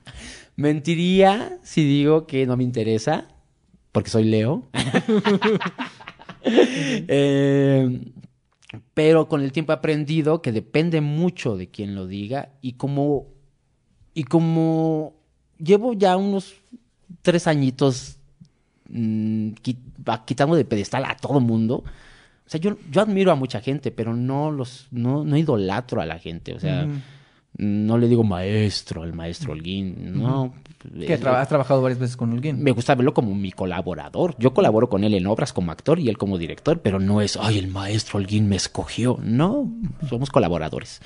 S4: Mentiría si digo que no me interesa, porque soy Leo. Eh, pero con el tiempo he aprendido que depende mucho de quien lo diga y como y como llevo ya unos tres añitos mm, va- quitando de pedestal a todo mundo. O sea, yo, yo admiro a mucha gente, pero no los, no, no idolatro a la gente. O sea. No le digo maestro al maestro Holguín, no.
S3: Que tra- has trabajado varias veces con Holguín.
S4: me gusta verlo como mi colaborador. Yo colaboro con él en obras como actor y él como director, pero no es, ay, el maestro Holguín me escogió. No, somos colaboradores.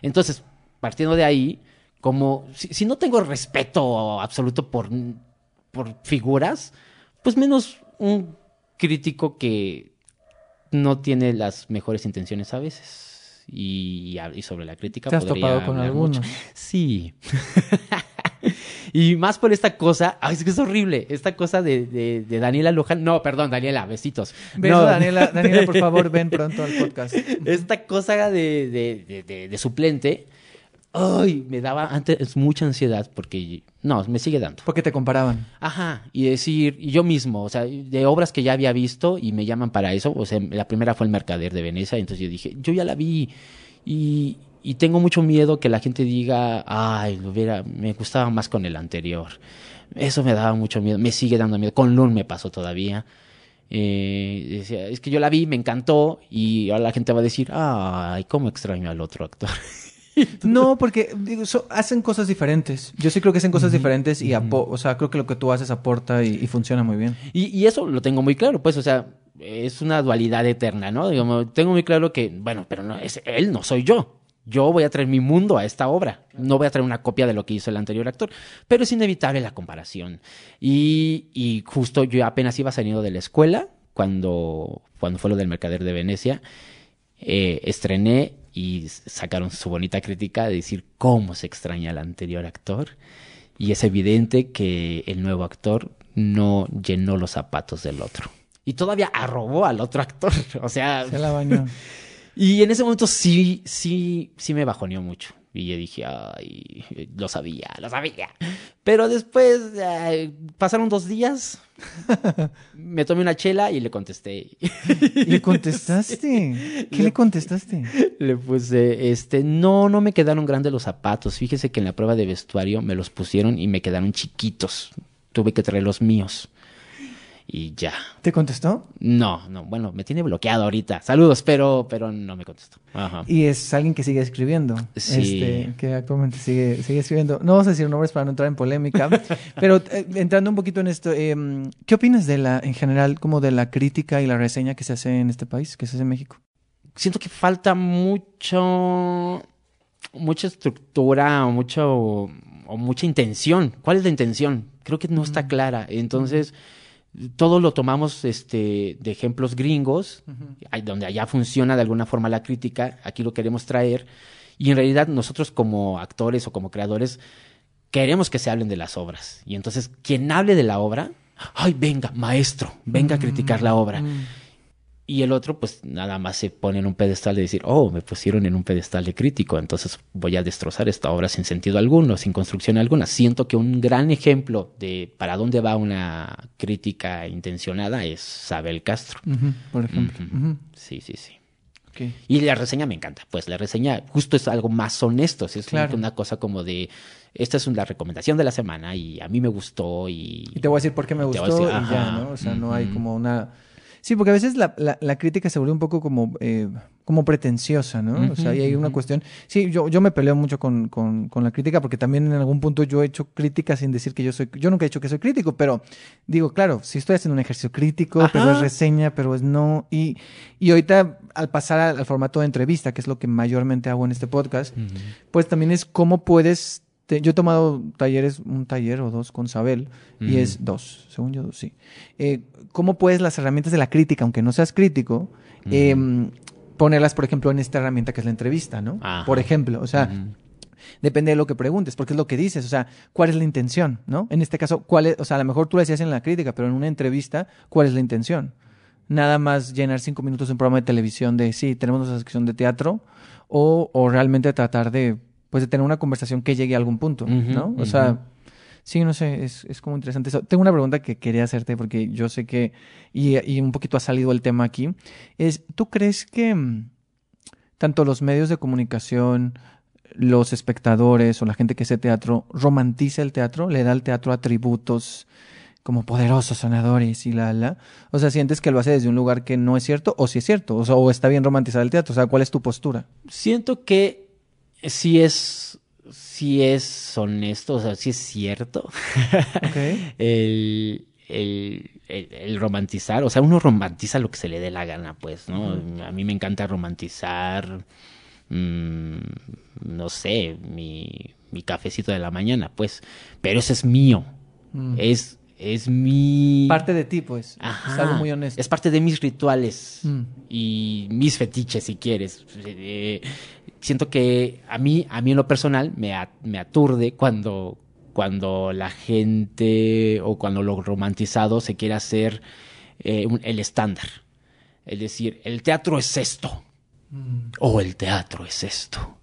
S4: Entonces, partiendo de ahí, como si, si no tengo respeto absoluto por, por figuras, pues menos un crítico que no tiene las mejores intenciones a veces. Y, y sobre la crítica
S3: ¿Te has
S4: podría
S3: topado con algunos?
S4: mucho. Sí. y más por esta cosa, ay, es que es horrible, esta cosa de, de, de Daniela Luján. No, perdón, Daniela, besitos.
S3: Beso,
S4: No.
S3: Daniela. Daniela, por favor, ven pronto al podcast.
S4: Esta cosa de- de suplente, ay, me daba antes mucha ansiedad porque, no, me sigue dando.
S3: Porque te comparaban.
S4: Ajá, y decir, y yo mismo, o sea, de obras que ya había visto y me llaman para eso, o sea, la primera fue El Mercader de Venecia, entonces yo dije, yo ya la vi y, y tengo mucho miedo que la gente diga, ay, lo hubiera, me gustaba más con el anterior. Eso me daba mucho miedo, me sigue dando miedo. Con Lun me pasó todavía. Eh, decía, es que yo la vi, me encantó y ahora la gente va a decir, ay, cómo extraño al otro actor.
S3: No, porque digo, so- hacen cosas diferentes. Yo sí creo que hacen cosas diferentes y o sea, creo que lo que tú haces aporta y, y funciona muy bien.
S4: Y, y eso lo tengo muy claro, pues, o sea, es una dualidad eterna, ¿no? Digamos, tengo muy claro que, bueno, pero no, es él, no soy yo. Yo voy a traer mi mundo a esta obra. No voy a traer una copia de lo que hizo el anterior actor. Pero es inevitable la comparación. Y, y justo yo apenas iba saliendo de la escuela cuando, cuando fue lo del Mercader de Venecia. eh, estrené y sacaron su bonita crítica de decir cómo se extraña al anterior actor. Y es evidente que el nuevo actor no llenó los zapatos del otro. Y todavía arrobó al otro actor. O sea,
S3: Se la bañó.
S4: y en ese momento sí, sí, sí me bajoneó mucho. Y yo dije, ay, lo sabía, lo sabía. Pero después pasaron dos días, me tomé una chela y le contesté.
S3: ¿Le contestaste? ¿Qué le contestaste?
S4: Le puse, este, no, no me quedaron grandes los zapatos. Fíjese que en la prueba de vestuario me los pusieron y me quedaron chiquitos. Tuve que traer los míos. Y ya.
S3: ¿Te contestó?
S4: No, no, bueno, me tiene bloqueado ahorita. Saludos, pero, pero no me contestó. Ajá.
S3: Y es alguien que sigue escribiendo.
S4: Sí.
S3: Este, que actualmente sigue, sigue escribiendo. No vamos a decir nombres para no entrar en polémica. pero eh, entrando un poquito en esto, eh, ¿qué opinas de la, en general, como de la crítica y la reseña que se hace en este país, que se hace en México?
S4: Siento que falta mucho, mucha estructura o mucho, o mucha intención. ¿Cuál es la intención? Creo que no está clara. Entonces, todo lo tomamos este, de ejemplos gringos, ahí donde allá funciona de alguna forma la crítica, aquí lo queremos traer, y en realidad nosotros como actores o como creadores queremos que se hablen de las obras. Y entonces, quien hable de la obra, ay, venga, maestro, venga a criticar la obra. Y el otro, pues nada más se pone en un pedestal de decir, oh, me pusieron en un pedestal de crítico, entonces voy a destrozar esta obra sin sentido alguno, sin construcción alguna. Siento que un gran ejemplo de para dónde va una crítica intencionada es Sabel Castro.
S3: Por ejemplo.
S4: Sí, sí, sí. Y la reseña me encanta, pues la reseña justo es algo más honesto, es
S3: Claro.
S4: una cosa como de, esta es una recomendación de la semana y a mí me gustó y...
S3: Y te voy a decir por qué me gustó
S4: a
S3: y
S4: decir,
S3: ya, ¿no? O sea, no hay como una... Sí, porque a veces la, la, la crítica se vuelve un poco como, eh, como pretenciosa, ¿no? o sea, y hay una cuestión... Sí, yo, yo me peleo mucho con, con, con la crítica porque también en algún punto yo he hecho crítica sin decir que yo soy... Yo nunca he dicho que soy crítico, pero digo, claro, sí estoy haciendo un ejercicio crítico, pero es reseña, pero es no... Y, y ahorita al pasar al, al formato de entrevista, que es lo que mayormente hago en este podcast, pues también es cómo puedes. Te- yo he tomado talleres, un taller o dos con Sabel, y es dos, según yo, sí. Eh, ¿Cómo puedes las herramientas de la crítica, aunque no seas crítico, eh, ponerlas, por ejemplo, en esta herramienta que es la entrevista, ¿no?
S4: Ajá.
S3: Por ejemplo, o sea, depende de lo que preguntes, porque es lo que dices, o sea, ¿cuál es la intención, no? En este caso, ¿cuál es, o sea, a lo mejor tú lo decías en la crítica, pero en una entrevista, ¿cuál es la intención? Nada más llenar cinco minutos en un programa de televisión de, sí, tenemos nuestra sección de teatro, o, o realmente tratar de, pues, de tener una conversación que llegue a algún punto, ¿no? O sea, sí, no sé, es, es como interesante eso. Tengo una pregunta que quería hacerte, porque yo sé que, y, y un poquito ha salido el tema aquí, es, ¿tú crees que mm, tanto los medios de comunicación, los espectadores o la gente que hace teatro romantiza el teatro, le da al teatro atributos como poderosos sanadores y la la. O sea, sientes que lo hace desde un lugar que no es cierto o si es cierto, o sea, o está bien romantizar el teatro, o sea, ¿cuál es tu postura?
S4: Siento que sí es, sí es honesto, o sea, sí es cierto. El, el, el- el romantizar, o sea, uno romantiza lo que se le dé la gana, pues, ¿no? A mí me encanta romantizar, mm, no sé, mi, mi cafecito de la mañana, pues, pero ese es mío,
S3: Mm.
S4: es, es mi...
S3: Parte de ti, pues.
S4: Ajá.
S3: Es algo muy honesto.
S4: Es parte de mis rituales
S3: Mm.
S4: y mis fetiches, si quieres. Eh, siento que a mí, a mí en lo personal, me, a- me aturde cuando, cuando la gente o cuando lo romantizado se quiere hacer eh, un- el estándar. Es decir, el teatro es esto.
S3: Mm.
S4: O el teatro es esto.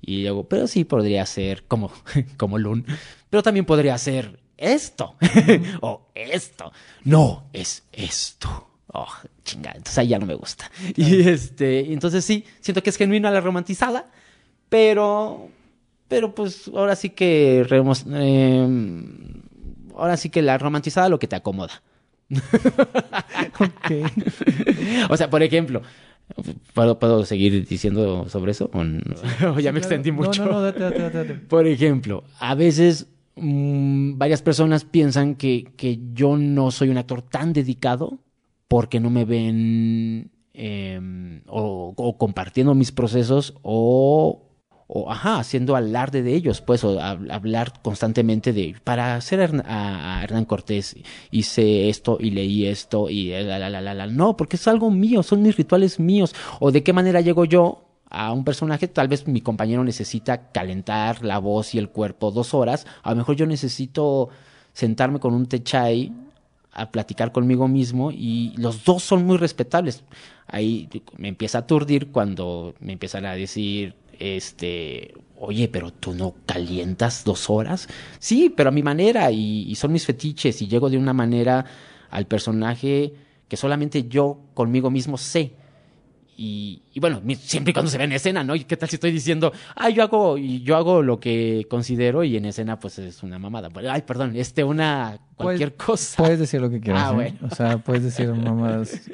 S4: Y luego, pero sí podría ser como, como Lun. Pero también podría ser esto. o esto. No, es esto. Oh, chinga, entonces ahí ya no me gusta. Y este, entonces sí, siento que es genuina la romantizada, pero, pero pues ahora sí que, eh, ahora sí que la romantizada lo que te acomoda.
S3: Ok.
S4: O sea, por ejemplo, ¿puedo, puedo seguir diciendo sobre eso? ¿O, ya me
S3: Claro.
S4: extendí mucho?
S3: No, no, date, date, date, date.
S4: Por ejemplo, a veces mm, varias personas piensan que, que yo no soy un actor tan dedicado porque no me ven em, o, compartiendo mis procesos o, o, ajá, haciendo alarde de ellos, pues, o hab- hablar constantemente de, para hacer a, Hern- a- a Hernán Cortés, hice esto y leí esto y la, la, la, la, la. No, porque es algo mío, son mis rituales míos. O de qué manera llego yo a un personaje, tal vez mi compañero necesita calentar la voz y el cuerpo dos horas, a lo mejor yo necesito sentarme con un techai a platicar conmigo mismo y los dos son muy respetables. Ahí me empieza a aturdir cuando me empiezan a decir, este, oye, pero tú no calientas dos horas. Sí, pero a mi manera y, y son mis fetiches y llego de una manera al personaje que solamente yo conmigo mismo sé. Y, y, bueno, siempre y cuando se ve en escena, ¿no? ¿Y qué tal si estoy diciendo, ay, yo hago, yo hago lo que considero y en escena pues es una mamada? Ay, perdón, este, una, cualquier
S3: puedes,
S4: cosa.
S3: Puedes decir lo que quieras.
S4: Ah,
S3: ¿eh?
S4: bueno.
S3: O sea, puedes decir mamadas.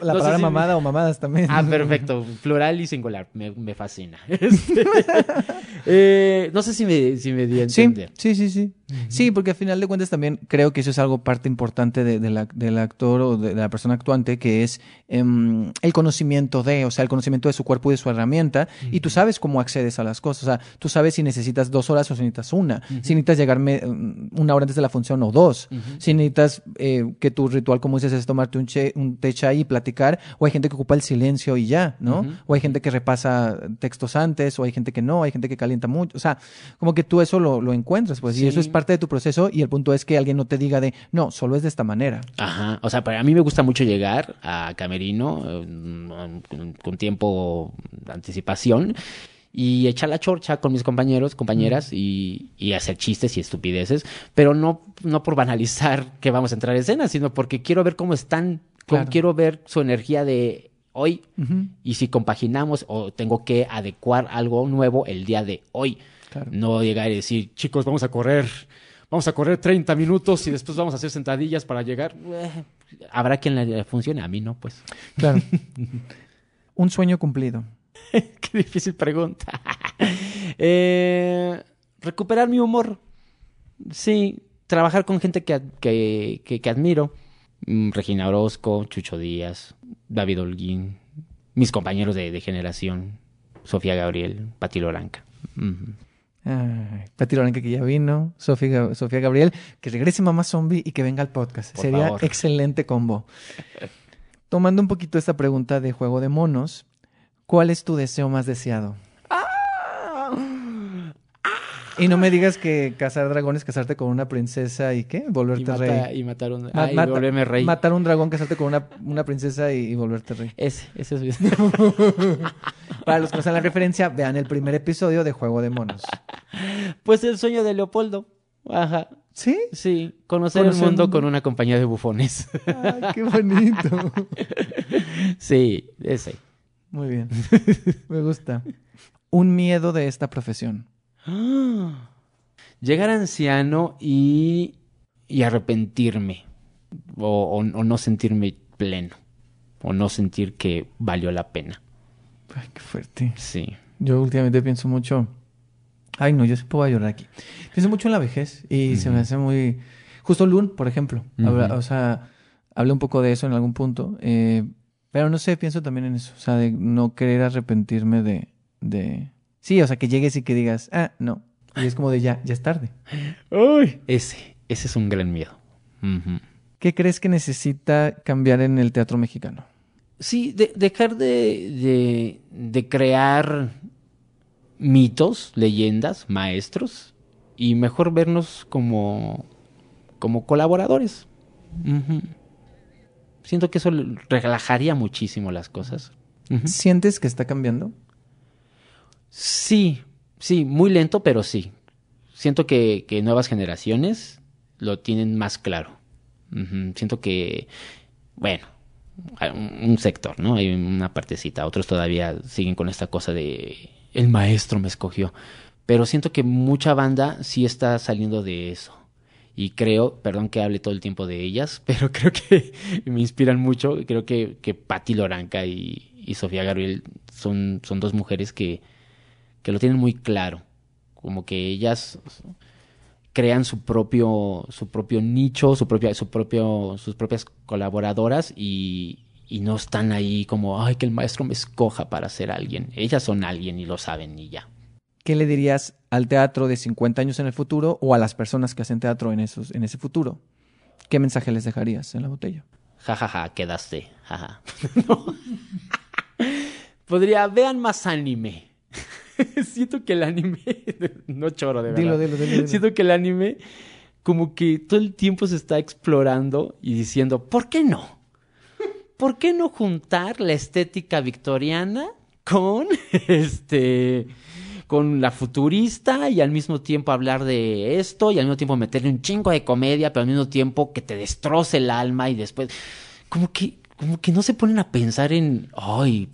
S3: La
S4: No
S3: palabra
S4: si
S3: mamada
S4: me-
S3: o mamadas también.
S4: Ah, perfecto. Plural y singular. Me, me fascina. Este, eh, no sé si me, si me di a
S3: Sí,
S4: entender.
S3: sí, sí, sí. Sí, porque al final de cuentas también creo que eso es algo parte importante de, de la- del actor o de, de la persona actuante, que es em, el conocimiento de, o sea, el conocimiento de su cuerpo y de su herramienta, y tú sabes cómo accedes a las cosas. O sea, tú sabes si necesitas dos horas o si necesitas una, si necesitas llegarme em, una hora antes de la función o dos, si necesitas eh, que tu ritual, como dices, es tomarte un, che- un té chai y platicar, o hay gente que ocupa el silencio y ya, ¿no? O hay gente que repasa textos antes, o hay gente que no, hay gente que calienta mucho. O sea, como que tú eso lo, lo encuentras, pues, y
S4: Sí.
S3: eso es parte de tu proceso, y el punto es que alguien no te diga de, no, solo es de esta manera.
S4: Ajá. O sea, para mí me gusta mucho llegar a Camerino eh, con, con tiempo de anticipación y echar la chorcha con mis compañeros, compañeras y, y hacer chistes y estupideces, pero no, no por banalizar que vamos a entrar en escena, sino porque quiero ver cómo están, cómo quiero ver su energía de hoy y si compaginamos o tengo que adecuar algo nuevo el día de hoy.
S3: Claro.
S4: No llegar y decir, chicos, vamos a correr, vamos a correr 30 minutos y después vamos a hacer sentadillas para llegar. Habrá quien le funcione, a mí no, pues.
S3: Claro. un sueño cumplido.
S4: Qué difícil pregunta. Eh, recuperar mi humor. Sí, trabajar con gente que, que, que- que admiro. Mm, Regina Orozco, Chucho Díaz, David Holguín, mis compañeros de, de generación, Sofía Gabriel, Pati Loranca.
S3: Ay, Pati Lorenca que ya vino, Sofía, Sofía Gabriel, que regrese Mamá Zombie y que venga al podcast.
S4: Por
S3: Sería
S4: favor.
S3: excelente combo. Tomando un poquito esta pregunta de juego de monos, ¿cuál es tu deseo más deseado? Y no me digas que cazar dragones, casarte con una princesa y qué,
S4: Y,
S3: volverte
S4: mata-
S3: rey.
S4: y matar un...
S3: Ma- mata-
S4: volverme rey.
S3: Matar un dragón, casarte con una, una princesa y, y volverte rey.
S4: Ese, ese es...
S3: Para los que no saben la referencia, vean el primer episodio de Juego de Monos.
S4: pues el sueño de Leopoldo. Ajá.
S3: ¿Sí?
S4: Sí, conocer el
S3: Conocer el
S4: mundo con una compañía de bufones.
S3: Ay, qué bonito.
S4: sí, ese.
S3: Muy bien. Me gusta. Un miedo de esta profesión.
S4: Llegar anciano y, y arrepentirme. O, o- o no sentirme pleno. O no sentir que valió la pena.
S3: Ay, qué fuerte.
S4: Sí.
S3: Yo últimamente pienso mucho. Ay, no, yo sí puedo llorar aquí. Pienso mucho en la vejez y se me hace muy. Justo Lun, por ejemplo. habla- o sea, hablé un poco de eso en algún punto. eh, pero no sé, pienso también en eso. O sea, de no querer arrepentirme de. de... Sí, o sea, que llegues y que digas, ah, no. Y es como de ya, ya es tarde.
S4: Uy. Ese, ese es un gran miedo.
S3: ¿Qué crees que necesita cambiar en el teatro mexicano?
S4: Sí, de- dejar de, de, de crear mitos, leyendas, maestros, y mejor vernos como, como colaboradores. Siento que eso relajaría muchísimo las cosas.
S3: ¿Sientes que está cambiando?
S4: Sí, sí, muy lento, pero sí. Siento que, que nuevas generaciones lo tienen más claro. Siento que, bueno, un sector, ¿no? Hay una partecita. Otros todavía siguen con esta cosa de el maestro me escogió. Pero siento que mucha banda sí está saliendo de eso. Y creo, perdón que hable todo el tiempo de ellas, pero creo que me inspiran mucho. Creo que, que Patti Loranca y, y Sofía Gabriel son, son dos mujeres que, que lo tienen muy claro. Como que ellas crean su propio, su propio nicho, su propia, su propio, sus propias colaboradoras y, y no están ahí como, ay, que el maestro me escoja para ser alguien. Ellas son alguien y lo saben y ya.
S3: ¿Qué le dirías al teatro de 50 años en el futuro o a las personas que hacen teatro en, esos, en ese futuro? ¿Qué mensaje les dejarías en la botella?
S4: Ja, ja, ja, quedaste. Jaja. No. Podría, vean más anime. Siento que el anime, no choro de verdad.
S3: Dilo, dilo, dilo, dilo.
S4: Siento que el anime como que todo el tiempo se está explorando y diciendo, ¿por qué no? ¿Por qué no juntar la estética victoriana con este con la futurista y al mismo tiempo hablar de esto y al mismo tiempo meterle un chingo de comedia, pero al mismo tiempo que te destroce el alma y después como que como que no se ponen a pensar en, ay,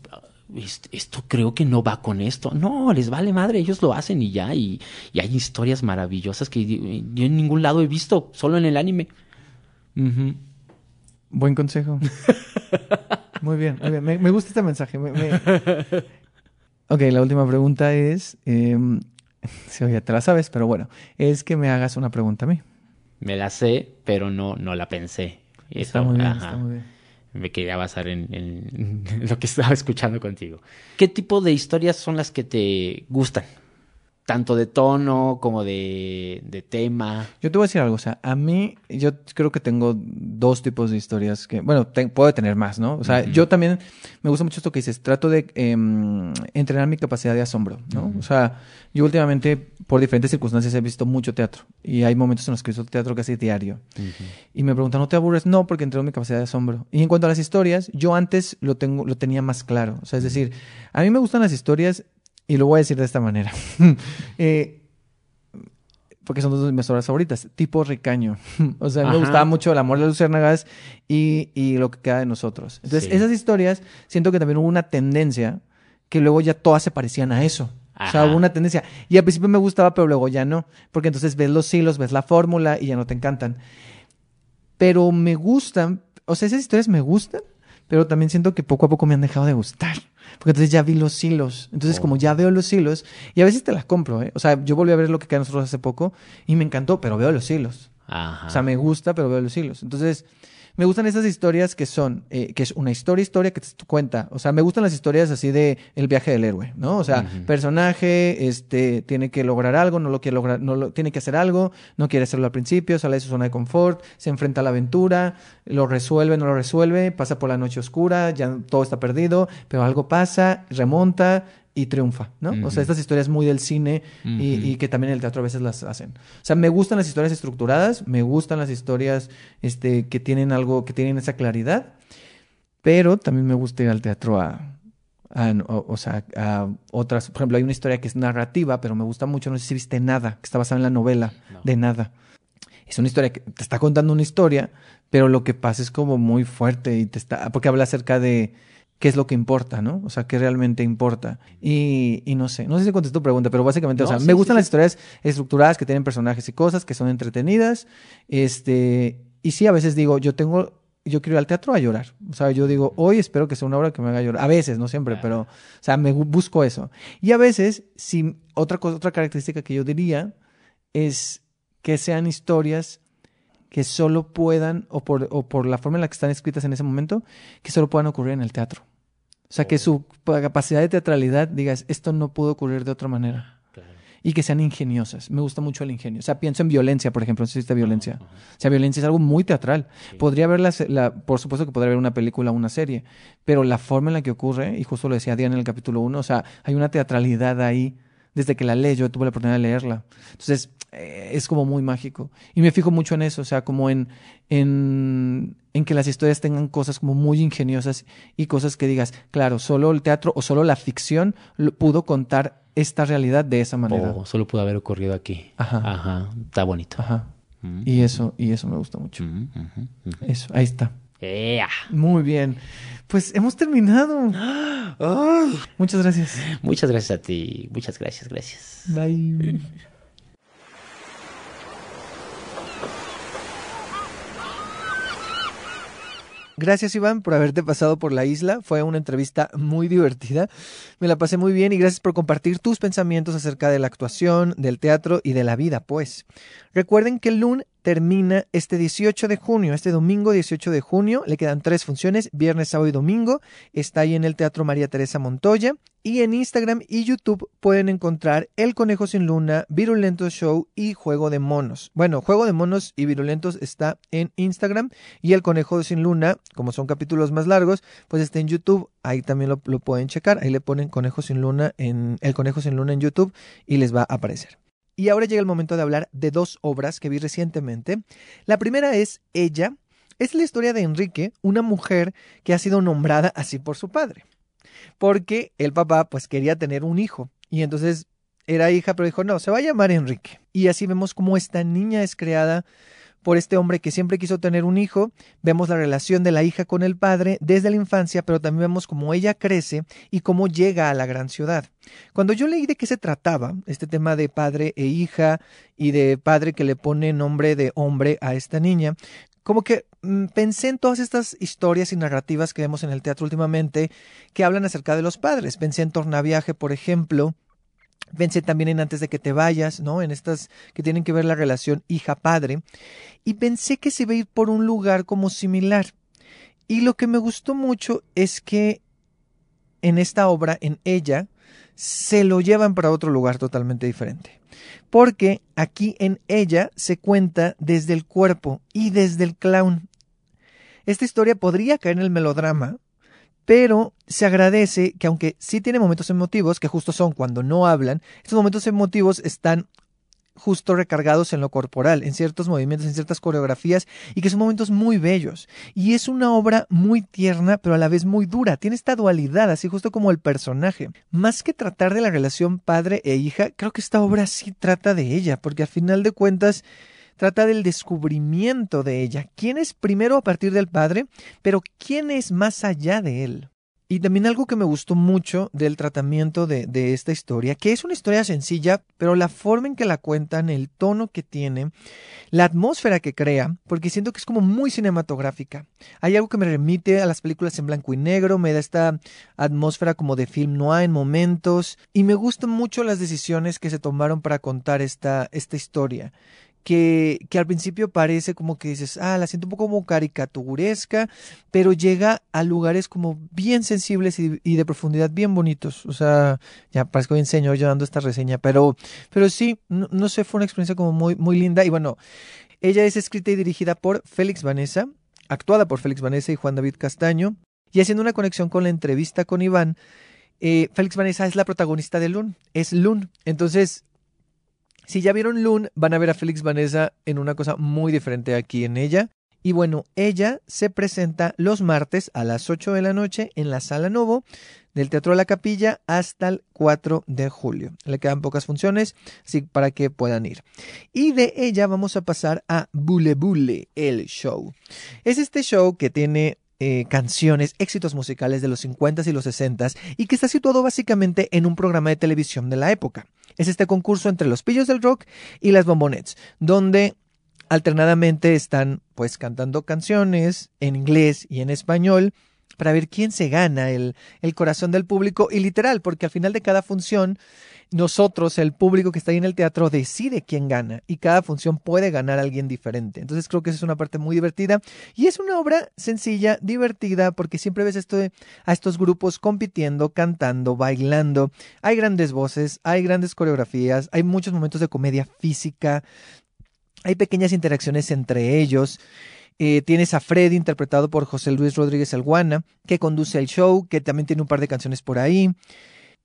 S4: esto creo que no va con esto. No, les vale madre, ellos lo hacen y ya. Y, hay historias maravillosas que yo en ningún lado he visto, solo en el anime.
S3: Buen consejo. muy bien, muy bien. Me, gusta este mensaje. Ok, la última pregunta es, eh, si ya te la sabes, pero bueno, es que me hagas una pregunta a mí.
S4: Me la sé, pero no, no la pensé.
S3: está muy bien, está muy bien
S4: me quería basar en, lo que estaba escuchando contigo. ¿Qué tipo de historias son las que te gustan? Tanto de tono como de, de, tema.
S3: Yo te voy a decir algo, o sea, a mí yo creo que tengo dos tipos de historias que, bueno, puedo tener más, ¿no? O sea, yo también me gusta mucho esto que dices, trato de em, entrenar mi capacidad de asombro, ¿no? O sea, yo últimamente, por diferentes circunstancias, he visto mucho teatro y hay momentos en los que he visto teatro casi diario. Y me preguntan, ¿no te aburres? No, porque entreno mi capacidad de asombro. Y en cuanto a las historias, yo antes lo, tengo, lo tenía más claro. O sea, es decir, a mí me gustan las historias y lo voy a decir de esta manera. Eh, porque son dos de mis obras favoritas. Tipo Ricaño. o sea, me gustaba mucho El amor de las luciérnagas y, y lo que queda de nosotros. Entonces, esas historias, siento que también hubo una tendencia que luego ya todas se parecían a eso. O sea, hubo una tendencia. Y al principio me gustaba, pero luego ya no. Porque entonces ves los hilos, ves la fórmula y ya no te encantan. Pero me gustan, o sea, esas historias me gustan, pero también siento que poco a poco me han dejado de gustar. Porque entonces ya vi los hilos. Entonces, como ya veo los hilos, y a veces te las compro, ¿eh? O sea, yo volví a ver lo que queda nosotros hace poco y me encantó, pero veo los hilos. Ajá. O sea, me gusta, pero veo los hilos. Entonces, me gustan esas historias que son, eh, que es una historia, historia que te cuenta. O sea, me gustan las historias así de el viaje del héroe, ¿no? O sea, personaje, este, tiene que lograr algo, no lo quiere lograr, no lo, tiene que hacer algo, no quiere hacerlo al principio, sale de su zona de confort, se enfrenta a la aventura, lo resuelve, no lo resuelve, pasa por la noche oscura, ya todo está perdido, pero algo pasa, remonta, y triunfa, ¿no? O sea, estas historias muy del cine y, que también el teatro a veces las hacen. O sea, me gustan las historias estructuradas, me gustan las historias este, que tienen algo, que tienen esa claridad, pero también me gusta ir al teatro a, o, sea, a otras. Por ejemplo, hay una historia que es narrativa, pero me gusta mucho, no sé si viste Nada, que está basada en la novela de Nada. Es una historia que te está contando una historia, pero lo que pasa es como muy fuerte y te está, porque habla acerca de qué es lo que importa, ¿no? O sea, qué realmente importa. Y, y no sé, no sé si contesté tu pregunta, pero básicamente, o sea, me gustan las historias estructuradas que tienen personajes y cosas, que son entretenidas. Este, y sí, a veces digo, yo tengo, yo quiero ir al teatro a llorar. O sea, yo digo, hoy espero que sea una obra que me haga llorar. A veces, no siempre, pero, o sea, me busco eso. Y a veces, si otra cosa, otra característica que yo diría es que sean historias que solo puedan, o por, o por la forma en la que están escritas en ese momento, que solo puedan ocurrir en el teatro. O sea, que su capacidad de teatralidad digas, esto no pudo ocurrir de otra manera. Y que sean ingeniosas. Me gusta mucho el ingenio. O sea, pienso en violencia, por ejemplo. No si violencia. O sea, violencia es algo muy teatral. Podría haber, la, por supuesto que podría haber una película o una serie, pero la forma en la que ocurre, y justo lo decía Diana en el capítulo 1, o sea, hay una teatralidad ahí desde que la leí, yo tuve la oportunidad de leerla. Entonces, eh, es como muy mágico. Y me fijo mucho en eso, o sea, como en, en, en, que las historias tengan cosas como muy ingeniosas y cosas que digas, claro, solo el teatro o solo la ficción pudo contar esta realidad de esa manera.
S4: Oh, solo pudo haber ocurrido aquí. Ajá. Ajá. Está bonito.
S3: Ajá. Mm. Y eso, y eso me gusta mucho. Mm, eso, ahí está. Muy bien. Pues hemos terminado. muchas gracias.
S4: Muchas gracias a ti. Muchas gracias, gracias.
S3: Bye. Gracias Iván por haberte pasado por la isla. Fue una entrevista muy divertida. Me la pasé muy bien y gracias por compartir tus pensamientos acerca de la actuación, del teatro y de la vida, pues. Recuerden que el lunes termina este 18 de junio, este domingo 18 de junio. Le quedan tres funciones, viernes, sábado y domingo. Está ahí en el Teatro María Teresa Montoya. Y en Instagram y YouTube pueden encontrar El Conejo sin Luna, Virulentos Show y Juego de Monos. Bueno, Juego de Monos y Virulentos está en Instagram y El Conejo sin Luna, como son capítulos más largos, pues está en YouTube. Ahí también lo, lo pueden checar. Ahí le ponen Conejo sin Luna en El Conejo sin Luna en YouTube y les va a aparecer. Y ahora llega el momento de hablar de dos obras que vi recientemente. La primera es Ella. Es la historia de Enrique, una mujer que ha sido nombrada así por su padre. Porque el papá pues quería tener un hijo. Y entonces era hija, pero dijo, no, se va a llamar Enrique. Y así vemos cómo esta niña es creada por este hombre que siempre quiso tener un hijo. Vemos la relación de la hija con el padre desde la infancia, pero también vemos cómo ella crece y cómo llega a la gran ciudad. Cuando yo leí de qué se trataba, este tema de padre e hija y de padre que le pone nombre de hombre a esta niña, como que mm, pensé en todas estas historias y narrativas que vemos en el teatro últimamente que hablan acerca de los padres. Pensé en Tornaviaje, por ejemplo, Pensé también en antes de que te vayas, ¿no? En estas que tienen que ver la relación hija-padre. Y pensé que se iba a ir por un lugar como similar. Y lo que me gustó mucho es que en esta obra, en ella, se lo llevan para otro lugar totalmente diferente. Porque aquí en ella se cuenta desde el cuerpo y desde el clown. Esta historia podría caer en el melodrama, pero se agradece que aunque sí tiene momentos emotivos, que justo son cuando no hablan, estos momentos emotivos están justo recargados en lo corporal, en ciertos movimientos, en ciertas coreografías, y que son momentos muy bellos. Y es una obra muy tierna, pero a la vez muy dura. Tiene esta dualidad, así justo como el personaje. Más que tratar de la relación padre e hija, creo que esta obra sí trata de ella, porque al final de cuentas trata del descubrimiento de ella. ¿Quién es primero a partir del Padre, pero quién es más allá de él? Y también algo que me gustó mucho del tratamiento de, esta historia, que es una historia sencilla, pero la forma en que la cuentan, el tono que tiene, la atmósfera que crea, porque siento que es como muy cinematográfica. Hay algo que me remite a las películas en blanco y negro, me da esta atmósfera como de film noir en momentos, y me gustan mucho las decisiones que se tomaron para contar esta historia que, que, al principio parece como que dices, ah, la siento un poco como caricaturesca, pero llega a lugares como bien sensibles y, de profundidad bien bonitos. O sea, ya parezco bien señor yo dando esta reseña, pero, pero sí, no, sé, fue una experiencia como muy, muy linda. Y bueno, ella es escrita y dirigida por Félix Vanessa, actuada por Félix Vanessa y Juan David Castaño, y haciendo una conexión con la entrevista con Iván. Eh, Félix Vanessa es la protagonista de Lun, es Lun. Entonces, si ya vieron Loon, van a ver a Félix Vanessa en una cosa muy diferente aquí en ella. Y bueno, ella se presenta los martes a las 8 de la noche en la Sala Novo del Teatro de la Capilla hasta el 4 de julio. Le quedan pocas funciones, así para que puedan ir. Y de ella vamos a pasar a Bule Bule, el show. Es este show que tiene eh, canciones, éxitos musicales de los 50s y los 60s y que está situado básicamente en un programa de televisión de la época. Es este concurso entre los pillos del rock y las bombonets, donde alternadamente están pues cantando canciones en inglés y en español para ver quién se gana el, el corazón del público y literal, porque al final de cada función nosotros, el público que está ahí en el teatro, decide quién gana y cada función puede ganar a alguien diferente. Entonces creo que esa es una parte muy divertida y es una obra sencilla, divertida, porque siempre ves a estos grupos compitiendo, cantando, bailando. Hay grandes voces, hay grandes coreografías, hay muchos momentos de comedia física, hay pequeñas interacciones entre ellos. Eh, tienes a Freddy, interpretado por José Luis Rodríguez Alguana, que conduce el show, que también tiene un par de canciones por ahí.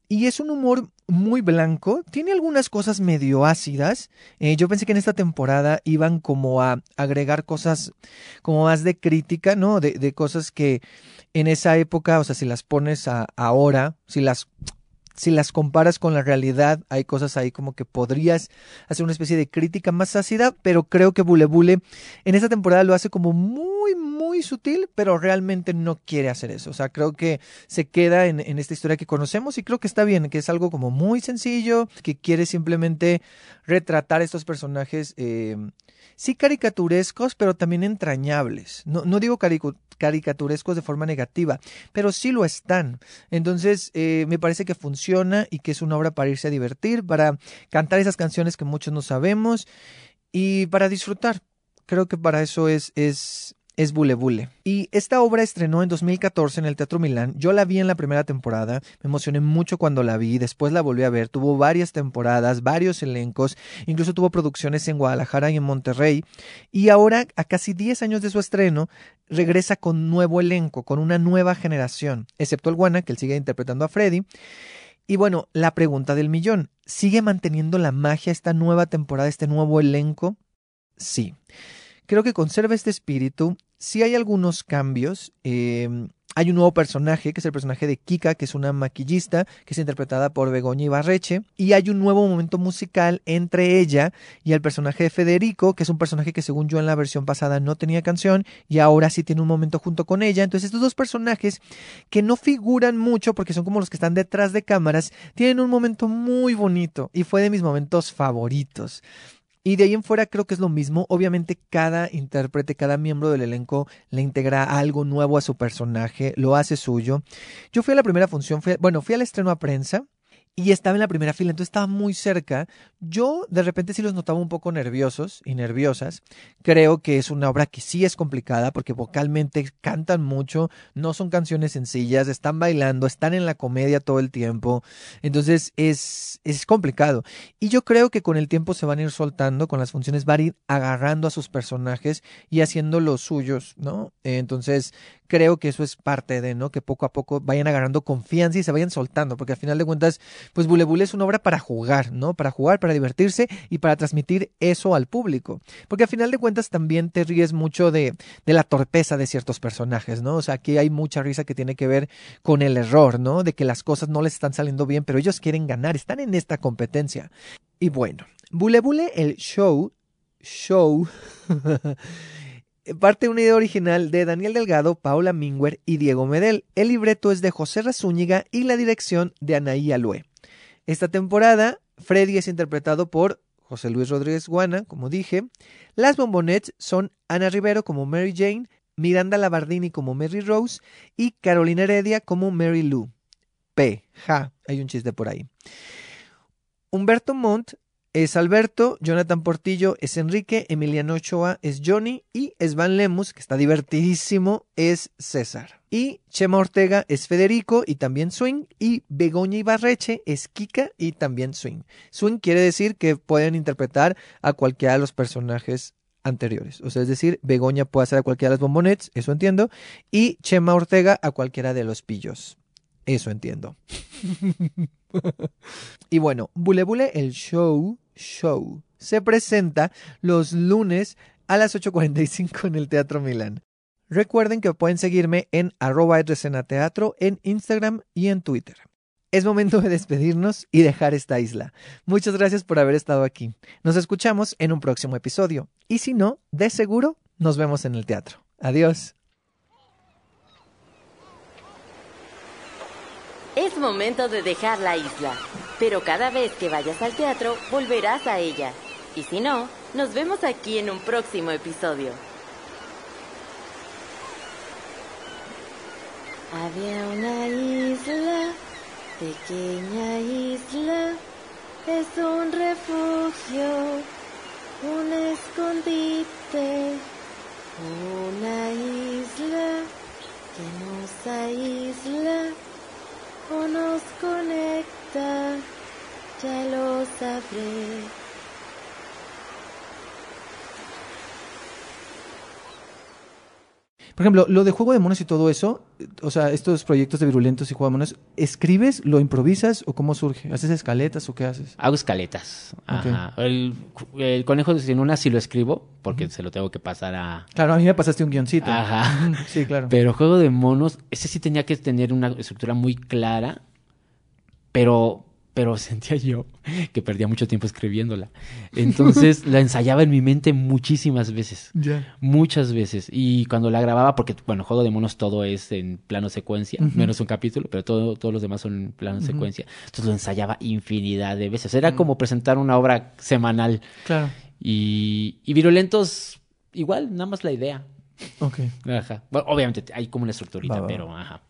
S3: Y es un humor muy blanco, tiene algunas cosas medio ácidas. Eh, yo pensé que en esta temporada iban como a agregar cosas como más de crítica, ¿no? De, de cosas que en esa época, o sea, si las pones a, ahora, si las si las comparas con la realidad, hay cosas ahí como que podrías hacer una especie de crítica más ácida, pero creo que Bule Bule en esta temporada lo hace como muy, muy sutil, pero realmente no quiere hacer eso. O sea, creo que se queda en, en esta historia que conocemos y creo que está bien, que es algo como muy sencillo, que quiere simplemente retratar estos personajes. Eh, sí caricaturescos, pero también entrañables. No, no digo caricaturescos de forma negativa, pero sí lo están. Entonces, eh, me parece que funciona y que es una obra para irse a divertir, para cantar esas canciones que muchos no sabemos y para disfrutar. Creo que para eso es, es, es Bule Bule. Y esta obra estrenó en 2014 en el Teatro Milán. Yo la vi en la primera temporada, me emocioné mucho cuando la vi, después la volví a ver, tuvo varias temporadas, varios elencos, incluso tuvo producciones en Guadalajara y en Monterrey. Y ahora, a casi 10 años de su estreno, regresa con nuevo elenco, con una nueva generación, excepto el Guana, que él sigue interpretando a Freddy. Y bueno, la pregunta del millón. ¿Sigue manteniendo la magia esta nueva temporada, este nuevo elenco? Sí. Creo que conserva este espíritu. Sí hay algunos cambios. Eh, hay un nuevo personaje, que es el personaje de Kika, que es una maquillista, que es interpretada por Begoña Ibarreche. Y hay un nuevo momento musical entre ella y el personaje de Federico, que es un personaje que según yo en la versión pasada no tenía canción y ahora sí tiene un momento junto con ella. Entonces estos dos personajes que no figuran mucho porque son como los que están detrás de cámaras, tienen un momento muy bonito y fue de mis momentos favoritos. Y de ahí en fuera creo que es lo mismo. Obviamente cada intérprete, cada miembro del elenco le integra algo nuevo a su personaje, lo hace suyo. Yo fui a la primera función, fui bueno, fui al estreno a prensa y estaba en la primera fila, entonces estaba muy cerca. Yo de repente sí los notaba un poco nerviosos y nerviosas. Creo que es una obra que sí es complicada porque vocalmente cantan mucho, no son canciones sencillas, están bailando, están en la comedia todo el tiempo. Entonces es, es complicado. Y yo creo que con el tiempo se van a ir soltando, con las funciones van a ir agarrando a sus personajes y haciendo los suyos, ¿no? Entonces creo que eso es parte de, ¿no? Que poco a poco vayan agarrando confianza y se vayan soltando, porque al final de cuentas, pues Bule Bule es una obra para jugar, ¿no? Para jugar, para divertirse y para transmitir eso al público. Porque al final de cuentas también te ríes mucho de, de la torpeza de ciertos personajes, ¿no? O sea, aquí hay mucha risa que tiene que ver con el error, ¿no? De que las cosas no les están saliendo bien, pero ellos quieren ganar, están en esta competencia. Y bueno, Bule Bule, el show, show, parte de una idea original de Daniel Delgado, Paula Minguer y Diego Medel. El libreto es de José Razúñiga y la dirección de Anaí Alue. Esta temporada, Freddy es interpretado por José Luis Rodríguez Guana, como dije. Las bombonets son Ana Rivero como Mary Jane, Miranda Labardini como Mary Rose y Carolina Heredia como Mary Lou. P. Ja, hay un chiste por ahí. Humberto Montt es Alberto, Jonathan Portillo es Enrique, Emiliano Ochoa es Johnny y Svan Lemus, que está divertidísimo, es César. Y Chema Ortega es Federico y también Swing. Y Begoña Ibarreche es Kika y también Swing. Swing quiere decir que pueden interpretar a cualquiera de los personajes anteriores. O sea, es decir, Begoña puede hacer a cualquiera de las bombonets, eso entiendo. Y Chema Ortega a cualquiera de los pillos. Eso entiendo. y bueno, Bule Bule, el show, show, se presenta los lunes a las 8.45 en el Teatro Milán. Recuerden que pueden seguirme en arroba teatro en Instagram y en Twitter. Es momento de despedirnos y dejar esta isla. Muchas gracias por haber estado aquí. Nos escuchamos en un próximo episodio. Y si no, de seguro, nos vemos en el teatro. Adiós.
S1: Es momento de dejar la isla, pero cada vez que vayas al teatro volverás a ella. Y si no, nos vemos aquí en un próximo episodio. Había una isla, pequeña isla, es un refugio, un escondite, una isla que nos aísla o nos conecta, ya lo sabré.
S3: Por ejemplo, lo de juego de monos y todo eso, o sea, estos proyectos de virulentos y juego de monos, ¿escribes, lo improvisas o cómo surge? ¿Haces escaletas o qué haces?
S4: Hago escaletas. Ajá. El, el conejo de sin una sí lo escribo porque se lo tengo que pasar a.
S3: Claro, a mí me pasaste un guioncito.
S4: Ajá.
S3: sí, claro.
S4: Pero juego de monos, ese sí tenía que tener una estructura muy clara, pero pero sentía yo que perdía mucho tiempo escribiéndola. Entonces la ensayaba en mi mente muchísimas veces.
S3: Ya.
S4: Muchas veces. Y cuando la grababa, porque, bueno, Juego de Monos todo es en plano secuencia, menos un capítulo, pero todo, todos los demás son en plano secuencia. Entonces lo ensayaba infinidad de veces. Era como presentar una obra semanal.
S3: Claro.
S4: Y, y Virulentos, igual, nada más la idea.
S3: Ok.
S4: Ajá. Bueno, obviamente hay como una estructurita,
S3: Va, va, va.
S4: pero ajá.